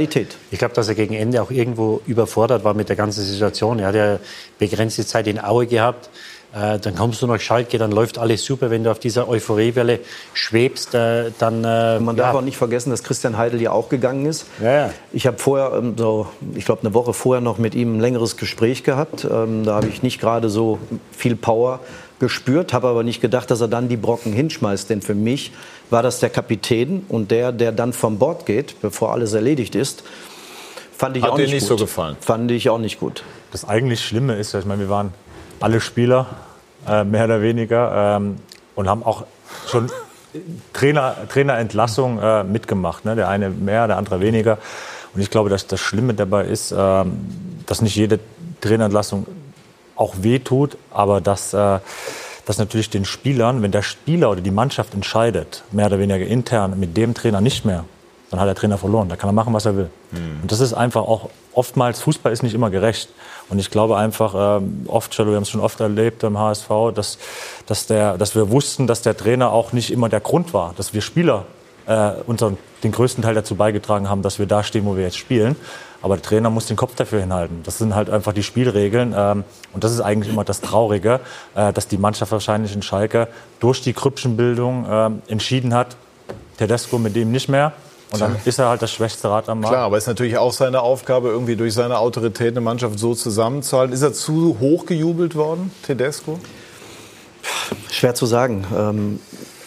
ich glaube, dass er gegen Ende auch irgendwo überfordert war mit der ganzen Situation. Er hat ja begrenzte Zeit in Aue gehabt. Äh, dann kommst du nach Schalke, dann läuft alles super. Wenn du auf dieser Euphoriewelle schwebst, äh, dann... Äh, Man darf auch nicht vergessen, dass Christian Heidel ja auch gegangen ist. Ich habe vorher, ähm, so, ich glaube, eine Woche vorher noch mit ihm ein längeres Gespräch gehabt. Ähm, Da habe ich nicht gerade so viel Power gespürt, habe aber nicht gedacht, dass er dann die Brocken hinschmeißt. Denn für mich war das der Kapitän und der, der dann vom Bord geht, bevor alles erledigt ist, fand ich Hat auch dir nicht, nicht gut. so gefallen? Fand ich auch nicht gut. Das eigentlich Schlimme ist, ich meine, wir waren alle Spieler, äh, mehr oder weniger, ähm, und haben auch schon Trainer, Trainerentlassung äh, mitgemacht. Ne? Der eine mehr, der andere weniger. Und ich glaube, dass das Schlimme dabei ist, ähm, dass nicht jede Trainerentlassung auch wehtut, aber dass, äh, dass natürlich den Spielern, wenn der Spieler oder die Mannschaft entscheidet, mehr oder weniger intern mit dem Trainer nicht mehr, dann hat der Trainer verloren. Da kann er machen, was er will. Und das ist einfach auch oftmals, Fußball ist nicht immer gerecht. Und ich glaube einfach, ähm, oft, wir haben es schon oft erlebt im HSV, dass, dass, der, dass wir wussten, dass der Trainer auch nicht immer der Grund war, dass wir Spieler äh, unseren, den größten Teil dazu beigetragen haben, dass wir da stehen, wo wir jetzt spielen. Aber der Trainer muss den Kopf dafür hinhalten. Das sind halt einfach die Spielregeln. Ähm, und das ist eigentlich immer das Traurige, äh, dass die Mannschaft wahrscheinlich in Schalke durch die Krüppchenbildung ähm, entschieden hat, Tedesco mit dem nicht mehr. Und dann ist er halt das schwächste Rad am Markt. Klar, aber es ist natürlich auch seine Aufgabe, irgendwie durch seine Autorität eine Mannschaft so zusammenzuhalten. Ist er zu hoch gejubelt worden, Tedesco? Schwer zu sagen. Ähm,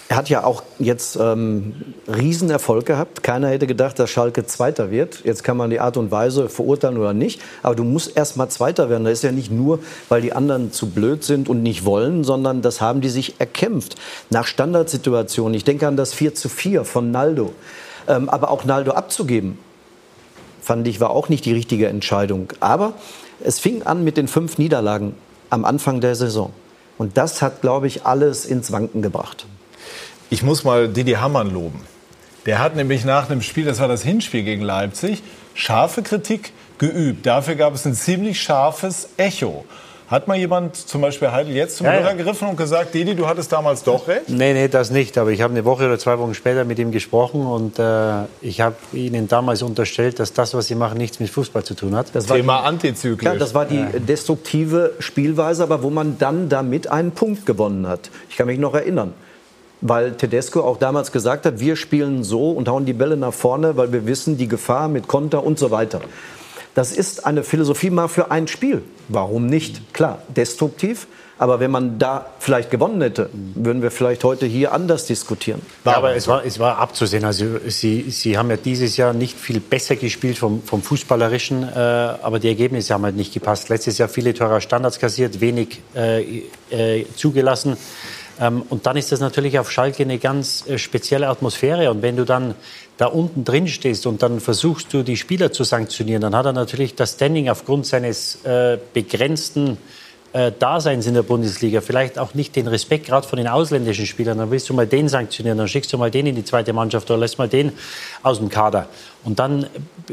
er hat ja auch jetzt ähm, Riesenerfolg gehabt. Keiner hätte gedacht, dass Schalke Zweiter wird. Jetzt kann man die Art und Weise verurteilen oder nicht. Aber du musst erst mal Zweiter werden. Das ist ja nicht nur, weil die anderen zu blöd sind und nicht wollen, sondern das haben die sich erkämpft. Nach Standardsituationen. Ich denke an das 4 zu 4 von Naldo. Ähm, aber auch Naldo abzugeben, fand ich, war auch nicht die richtige Entscheidung. Aber es fing an mit den fünf Niederlagen am Anfang der Saison. Und das hat, glaube ich, alles ins Wanken gebracht. Ich muss mal Didi Hamann loben. Der hat nämlich nach einem Spiel, das war das Hinspiel gegen Leipzig, scharfe Kritik geübt. Dafür gab es ein ziemlich scharfes Echo. Hat mal jemand, zum Beispiel Heidel, jetzt zum Ja, Hörer ja. gegriffen und gesagt, Didi, du hattest damals doch recht? Nee, nee, das nicht. Aber ich habe eine Woche oder zwei Wochen später mit ihm gesprochen und äh, ich habe ihnen damals unterstellt, dass das, was sie machen, nichts mit Fußball zu tun hat. Das war Thema die- antizyklisch. Klar, das war die destruktive Spielweise, aber wo man dann damit einen Punkt gewonnen hat. Ich kann mich noch erinnern. Weil Tedesco auch damals gesagt hat, wir spielen so und hauen die Bälle nach vorne, weil wir wissen, die Gefahr mit Konter und so weiter. Das ist eine Philosophie mal für ein Spiel. Warum nicht? Klar, destruktiv. Aber wenn man da vielleicht gewonnen hätte, würden wir vielleicht heute hier anders diskutieren. Ja, aber es war, es war abzusehen. Also sie, sie haben ja dieses Jahr nicht viel besser gespielt vom, vom Fußballerischen, äh, aber die Ergebnisse haben halt nicht gepasst. Letztes Jahr viele teure Standards kassiert, wenig äh, äh, zugelassen. Ähm, und dann ist das natürlich auf Schalke eine ganz äh, spezielle Atmosphäre. Und wenn du dann da unten drin stehst und dann versuchst du, die Spieler zu sanktionieren, dann hat er natürlich das Standing aufgrund seines äh, begrenzten äh, Daseins in der Bundesliga, vielleicht auch nicht den Respekt gerade von den ausländischen Spielern, dann willst du mal den sanktionieren, dann schickst du mal den in die zweite Mannschaft oder lässt mal den aus dem Kader. Und dann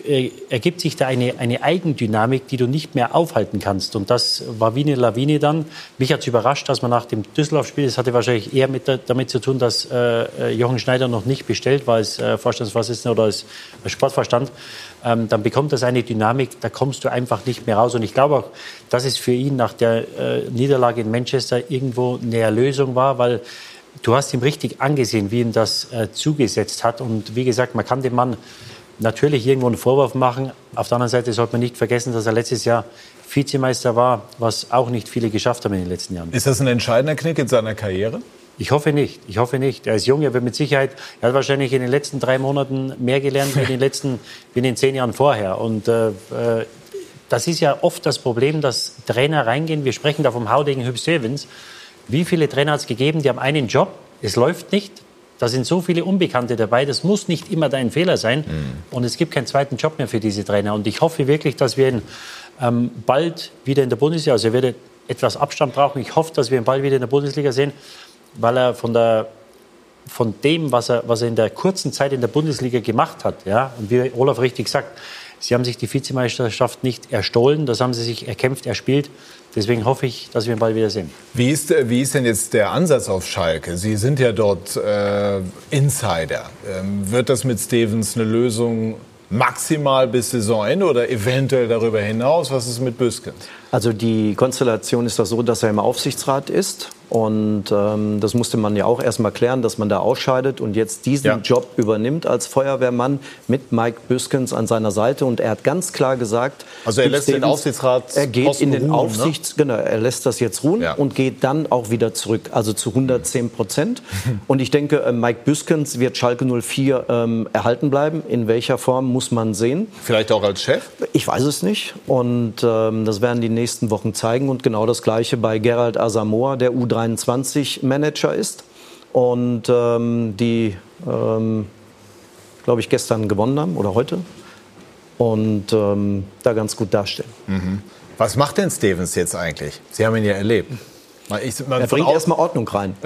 äh, ergibt sich da eine, eine Eigendynamik, die du nicht mehr aufhalten kannst. Und das war wie eine Lawine dann. Mich hat es überrascht, dass man nach dem Düsseldorf-Spiel, das hatte wahrscheinlich eher mit, damit zu tun, dass äh, Jochen Schneider noch nicht bestellt war als äh, Vorstandsvorsitzender oder als, als Sportverstand, ähm, dann bekommt das eine Dynamik, da kommst du einfach nicht mehr raus. Und ich glaube auch, dass es für ihn nach der äh, Niederlage in Manchester irgendwo eine Erlösung war, weil du hast ihm richtig angesehen, wie ihm das äh, zugesetzt hat. Und wie gesagt, man kann dem Mann natürlich irgendwo einen Vorwurf machen. Auf der anderen Seite sollte man nicht vergessen, dass er letztes Jahr Vizemeister war, was auch nicht viele geschafft haben in den letzten Jahren. Ist das ein entscheidender Knick in seiner Karriere? Ich hoffe nicht. Ich hoffe nicht. Er ist jung, er wird mit Sicherheit, er hat wahrscheinlich in den letzten drei Monaten mehr gelernt wie in den [laughs] letzten, wie in den zehn Jahren vorher. Und äh, äh das ist ja oft das Problem, dass Trainer reingehen. Wir sprechen da vom Haudegen Hüb Stevens. Wie viele Trainer hat es gegeben, die haben einen Job, es läuft nicht, da sind so viele Unbekannte dabei. Das muss nicht immer dein Fehler sein. Mhm. Und es gibt keinen zweiten Job mehr für diese Trainer. Und ich hoffe wirklich, dass wir ihn ähm, bald wieder in der Bundesliga, also er wird etwas Abstand brauchen. Ich hoffe, dass wir ihn bald wieder in der Bundesliga sehen, weil er von der von dem, was er, was er in der kurzen Zeit in der Bundesliga gemacht hat, ja, und wie Olaf richtig sagt, sie haben sich die Vizemeisterschaft nicht erstohlen, das haben sie sich erkämpft, erspielt. Deswegen hoffe ich, dass wir ihn bald wiedersehen. Wie ist, wie ist denn jetzt der Ansatz auf Schalke? Sie sind ja dort äh, Insider. Ähm, wird das mit Stevens eine Lösung maximal bis Saisonende oder eventuell darüber hinaus? Was ist mit Büskens? Also die Konstellation ist doch so, dass er im Aufsichtsrat ist und ähm, das musste man ja auch erstmal klären, dass man da ausscheidet und jetzt diesen ja. Job übernimmt als Feuerwehrmann mit Mike Büskens an seiner Seite. Und er hat ganz klar gesagt, also er lässt den Aufsichtsrat er geht in den ruhen, Aufsichts, ne? genau, er lässt das jetzt ruhen ja. und geht dann auch wieder zurück, also zu 110 Prozent. [laughs] und ich denke, äh, Mike Büskens wird Schalke 04 ähm, erhalten bleiben. In welcher Form muss man sehen? Vielleicht auch als Chef? Ich weiß es nicht und ähm, das werden die nächsten Wochen zeigen. Und genau das Gleiche bei Gerald Asamoah, der U3 Manager ist und ähm, die, ähm, glaube ich, gestern gewonnen haben oder heute und ähm, da ganz gut dastehen. Mhm. Was macht denn Stevens jetzt eigentlich? Sie haben ihn ja erlebt. Ich, er bringt erstmal Ordnung rein. [laughs]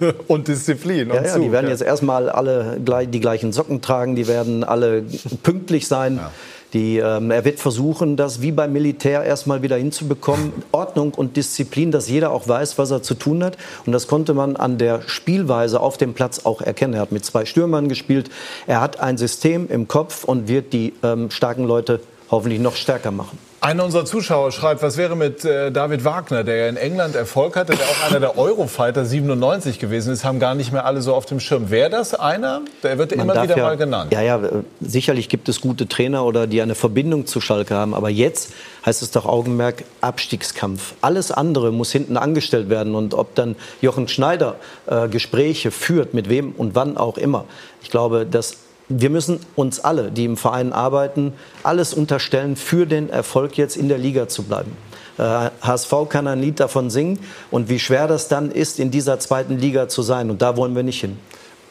Ja. und Disziplin. Und ja, ja, die werden jetzt erstmal alle die gleichen Socken tragen, die werden alle pünktlich sein. Ja. Die, ähm, er wird versuchen, das wie beim Militär erstmal wieder hinzubekommen. Ordnung und Disziplin, dass jeder auch weiß, was er zu tun hat. Und das konnte man an der Spielweise auf dem Platz auch erkennen. Er hat mit zwei Stürmern gespielt. Er hat ein System im Kopf und wird die ähm, starken Leute hoffentlich noch stärker machen. Einer unserer Zuschauer schreibt, was wäre mit äh, David Wagner, der ja in England Erfolg hatte, der auch einer der Eurofighter 97 gewesen ist, haben gar nicht mehr alle so auf dem Schirm. Wäre das einer? Der wird Man immer wieder ja, mal genannt. Ja, ja, sicherlich gibt es gute Trainer oder die eine Verbindung zu Schalke haben. Aber jetzt heißt es doch Augenmerk Abstiegskampf. Alles andere muss hinten angestellt werden. Und ob dann Jochen Schneider äh, Gespräche führt, mit wem und wann auch immer. Ich glaube, dass wir müssen uns alle, die im Verein arbeiten, alles unterstellen, für den Erfolg jetzt in der Liga zu bleiben. Äh, HSV kann ein Lied davon singen und wie schwer das dann ist, in dieser zweiten Liga zu sein. Und da wollen wir nicht hin.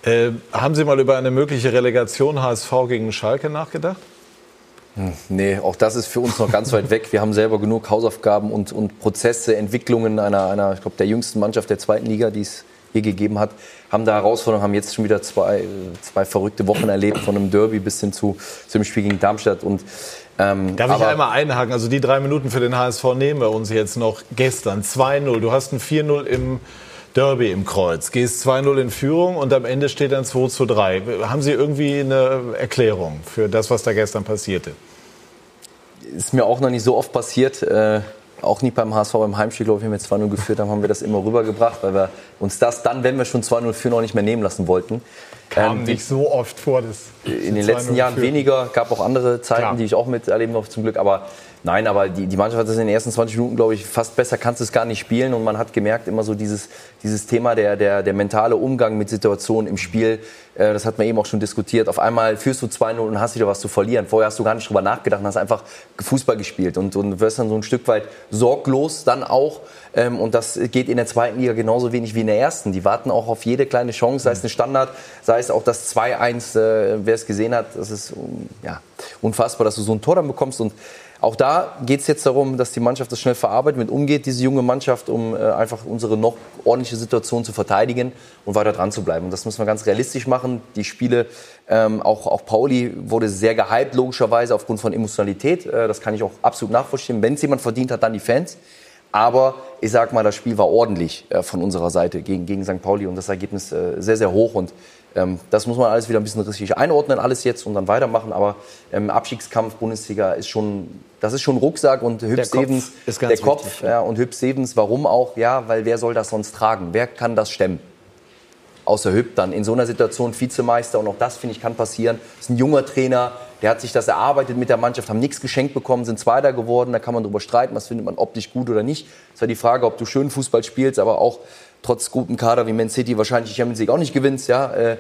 Äh, haben Sie mal über eine mögliche Relegation HSV gegen Schalke nachgedacht? Hm, nee, auch das ist für uns noch ganz weit weg. Wir haben selber genug Hausaufgaben und, und Prozesse, Entwicklungen einer, einer ich glaube, der jüngsten Mannschaft der zweiten Liga, die es je gegeben hat, haben da Herausforderungen, haben jetzt schon wieder zwei, zwei verrückte Wochen erlebt, von einem Derby bis hin zu, zum Spiel gegen Darmstadt. Und, ähm, Darf ich einmal einhaken? Also die drei Minuten für den HSV nehmen wir uns jetzt noch gestern. 2-0. Du hast ein 4-0 im Derby im Kreuz. Gehst 2-0 in Führung und am Ende steht dann 2-3. Haben Sie irgendwie eine Erklärung für das, was da gestern passierte? Ist mir auch noch nicht so oft passiert. Äh auch nicht beim HSV, beim Heimspiel, glaube ich, wenn wir 2-0 geführt haben, haben wir das immer rübergebracht, weil wir uns das dann, wenn wir schon 2-0 führen, auch nicht mehr nehmen lassen wollten. Kam ähm, nicht so oft vor. Das in den letzten Jahren weniger, gab auch andere Zeiten, Klar. die ich auch miterleben durfte zum Glück, aber Nein, aber die, die Mannschaft hat es in den ersten 20 Minuten, glaube ich, fast besser kannst du es gar nicht spielen. Und man hat gemerkt, immer so dieses, dieses Thema, der, der, der mentale Umgang mit Situationen im Spiel, äh, das hat man eben auch schon diskutiert. Auf einmal führst du 2-0 und hast wieder was zu verlieren. Vorher hast du gar nicht drüber nachgedacht und hast einfach Fußball gespielt. Und, und wirst dann so ein Stück weit sorglos dann auch. Ähm, und das geht in der zweiten Liga genauso wenig wie in der ersten. Die warten auch auf jede kleine Chance, sei es eine Standard, sei es auch das 2-1, äh, wer es gesehen hat. Das ist ja, unfassbar, dass du so ein Tor dann bekommst. Und auch da geht es jetzt darum, dass die Mannschaft das schnell verarbeitet, mit umgeht, diese junge Mannschaft, um äh, einfach unsere noch ordentliche Situation zu verteidigen und weiter dran zu bleiben. Und das müssen wir ganz realistisch machen. Die Spiele, ähm, auch, auch Pauli wurde sehr gehypt, logischerweise aufgrund von Emotionalität. Äh, das kann ich auch absolut nachvollziehen. Wenn es jemand verdient hat, dann die Fans. Aber ich sag mal, das Spiel war ordentlich äh, von unserer Seite gegen, gegen St. Pauli und das Ergebnis äh, sehr, sehr hoch. Und das muss man alles wieder ein bisschen richtig einordnen, alles jetzt und dann weitermachen. Aber ähm, Abstiegskampf Bundesliga ist schon, das ist schon Rucksack und Hüb Stevens, ist ganz der Kopf wichtig, ja. und Hüb Stevens, warum auch? Ja, weil wer soll das sonst tragen? Wer kann das stemmen? Außer Hüb dann in so einer Situation Vizemeister und auch das finde ich kann passieren. Ist ein junger Trainer, der hat sich das erarbeitet mit der Mannschaft, haben nichts geschenkt bekommen, sind Zweiter geworden. Da kann man drüber streiten, was findet man optisch gut oder nicht. Es ist ja die Frage, ob du schön Fußball spielst, aber auch trotz gutem Kader wie Man City wahrscheinlich Champions League auch nicht gewinnst. Ja, äh,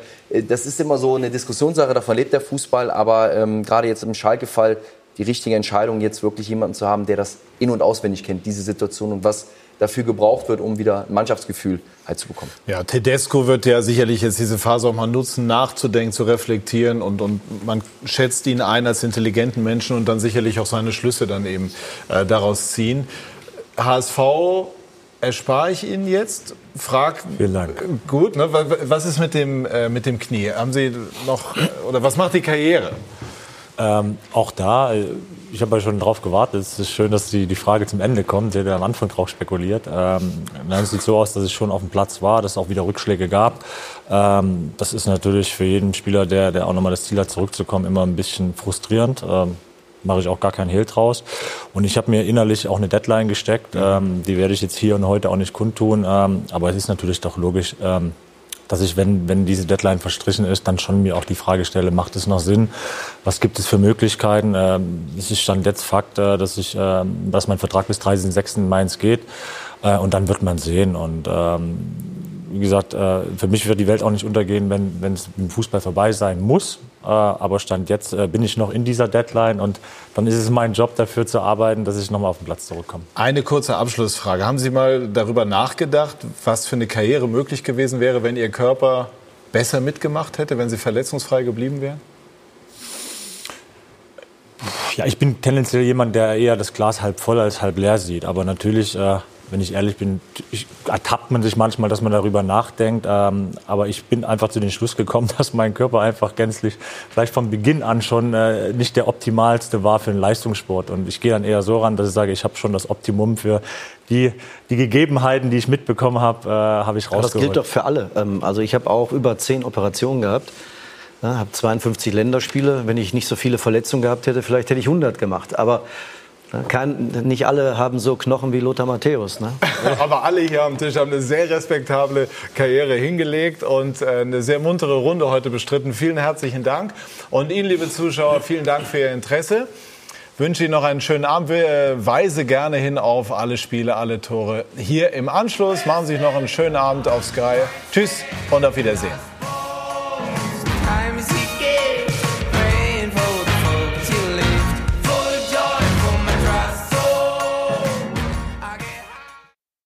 das ist immer so eine Diskussionssache. Davon lebt der Fußball. Aber ähm, gerade jetzt im Schalke-Fall die richtige Entscheidung, jetzt wirklich jemanden zu haben, der das in und auswendig kennt, diese Situation und was dafür gebraucht wird, um wieder ein Mannschaftsgefühl halt zu bekommen. Ja, Tedesco wird ja sicherlich jetzt diese Phase auch mal nutzen, nachzudenken, zu reflektieren und, und man schätzt ihn ein als intelligenten Menschen und dann sicherlich auch seine Schlüsse dann eben äh, daraus ziehen. HSV erspare ich Ihnen jetzt. Frag. Vielen Dank. Gut, ne? was ist mit dem, äh, mit dem Knie? Haben Sie noch, oder was macht die Karriere? Ähm, auch da, äh, ich habe ja schon drauf gewartet. Es ist schön, dass die, die Frage zum Ende kommt. Sie hat ja am Anfang drauf spekuliert. Ähm, dann sieht so aus, dass ich schon auf dem Platz war, dass es auch wieder Rückschläge gab. Ähm, das ist natürlich für jeden Spieler, der, der auch nochmal das Ziel hat, zurückzukommen, immer ein bisschen frustrierend. Ähm, mache ich auch gar keinen Hehl draus. Und ich habe mir innerlich auch eine Deadline gesteckt. Ähm, die werde ich jetzt hier und heute auch nicht kundtun. Ähm, aber es ist natürlich doch logisch, ähm, dass ich, wenn, wenn diese Deadline verstrichen ist, dann schon mir auch die Frage stelle, macht es noch Sinn? Was gibt es für Möglichkeiten? Ähm, es ist dann jetzt Fakt, äh, dass, ich, äh, dass mein Vertrag bis 30.06. in Mainz geht. Äh, und dann wird man sehen. Und ähm, wie gesagt, äh, für mich wird die Welt auch nicht untergehen, wenn, wenn es im Fußball vorbei sein muss. Äh, aber Stand jetzt äh, bin ich noch in dieser Deadline und dann ist es mein Job dafür zu arbeiten, dass ich nochmal auf den Platz zurückkomme. Eine kurze Abschlussfrage. Haben Sie mal darüber nachgedacht, was für eine Karriere möglich gewesen wäre, wenn Ihr Körper besser mitgemacht hätte, wenn Sie verletzungsfrei geblieben wären? Ja, ich bin tendenziell jemand, der eher das Glas halb voll als halb leer sieht. Aber natürlich äh, wenn ich ehrlich bin, ich, ertappt man sich manchmal, dass man darüber nachdenkt. Ähm, aber ich bin einfach zu dem Schluss gekommen, [laughs] dass mein Körper einfach gänzlich vielleicht von Beginn an schon äh, nicht der optimalste war für den Leistungssport. Und ich gehe dann eher so ran, dass ich sage, ich habe schon das Optimum für die, die Gegebenheiten, die ich mitbekommen habe, äh, habe ich rausgeholt. das gilt doch für alle. Ähm, also ich habe auch über zehn Operationen gehabt. Ja, habe 52 Länderspiele. Wenn ich nicht so viele Verletzungen gehabt hätte, vielleicht hätte ich 100 gemacht. Aber kann, nicht alle haben so Knochen wie Lothar Matthäus. Ne? [laughs] Aber alle hier am Tisch haben eine sehr respektable Karriere hingelegt und äh, eine sehr muntere Runde heute bestritten. Vielen herzlichen Dank. Und Ihnen, liebe Zuschauer, vielen Dank für Ihr Interesse. Ich wünsche Ihnen noch einen schönen Abend. Wir äh, weise gerne hin auf alle Spiele, alle Tore hier im Anschluss. Machen Sie sich noch einen schönen Abend auf Sky. Tschüss und auf Wiedersehen.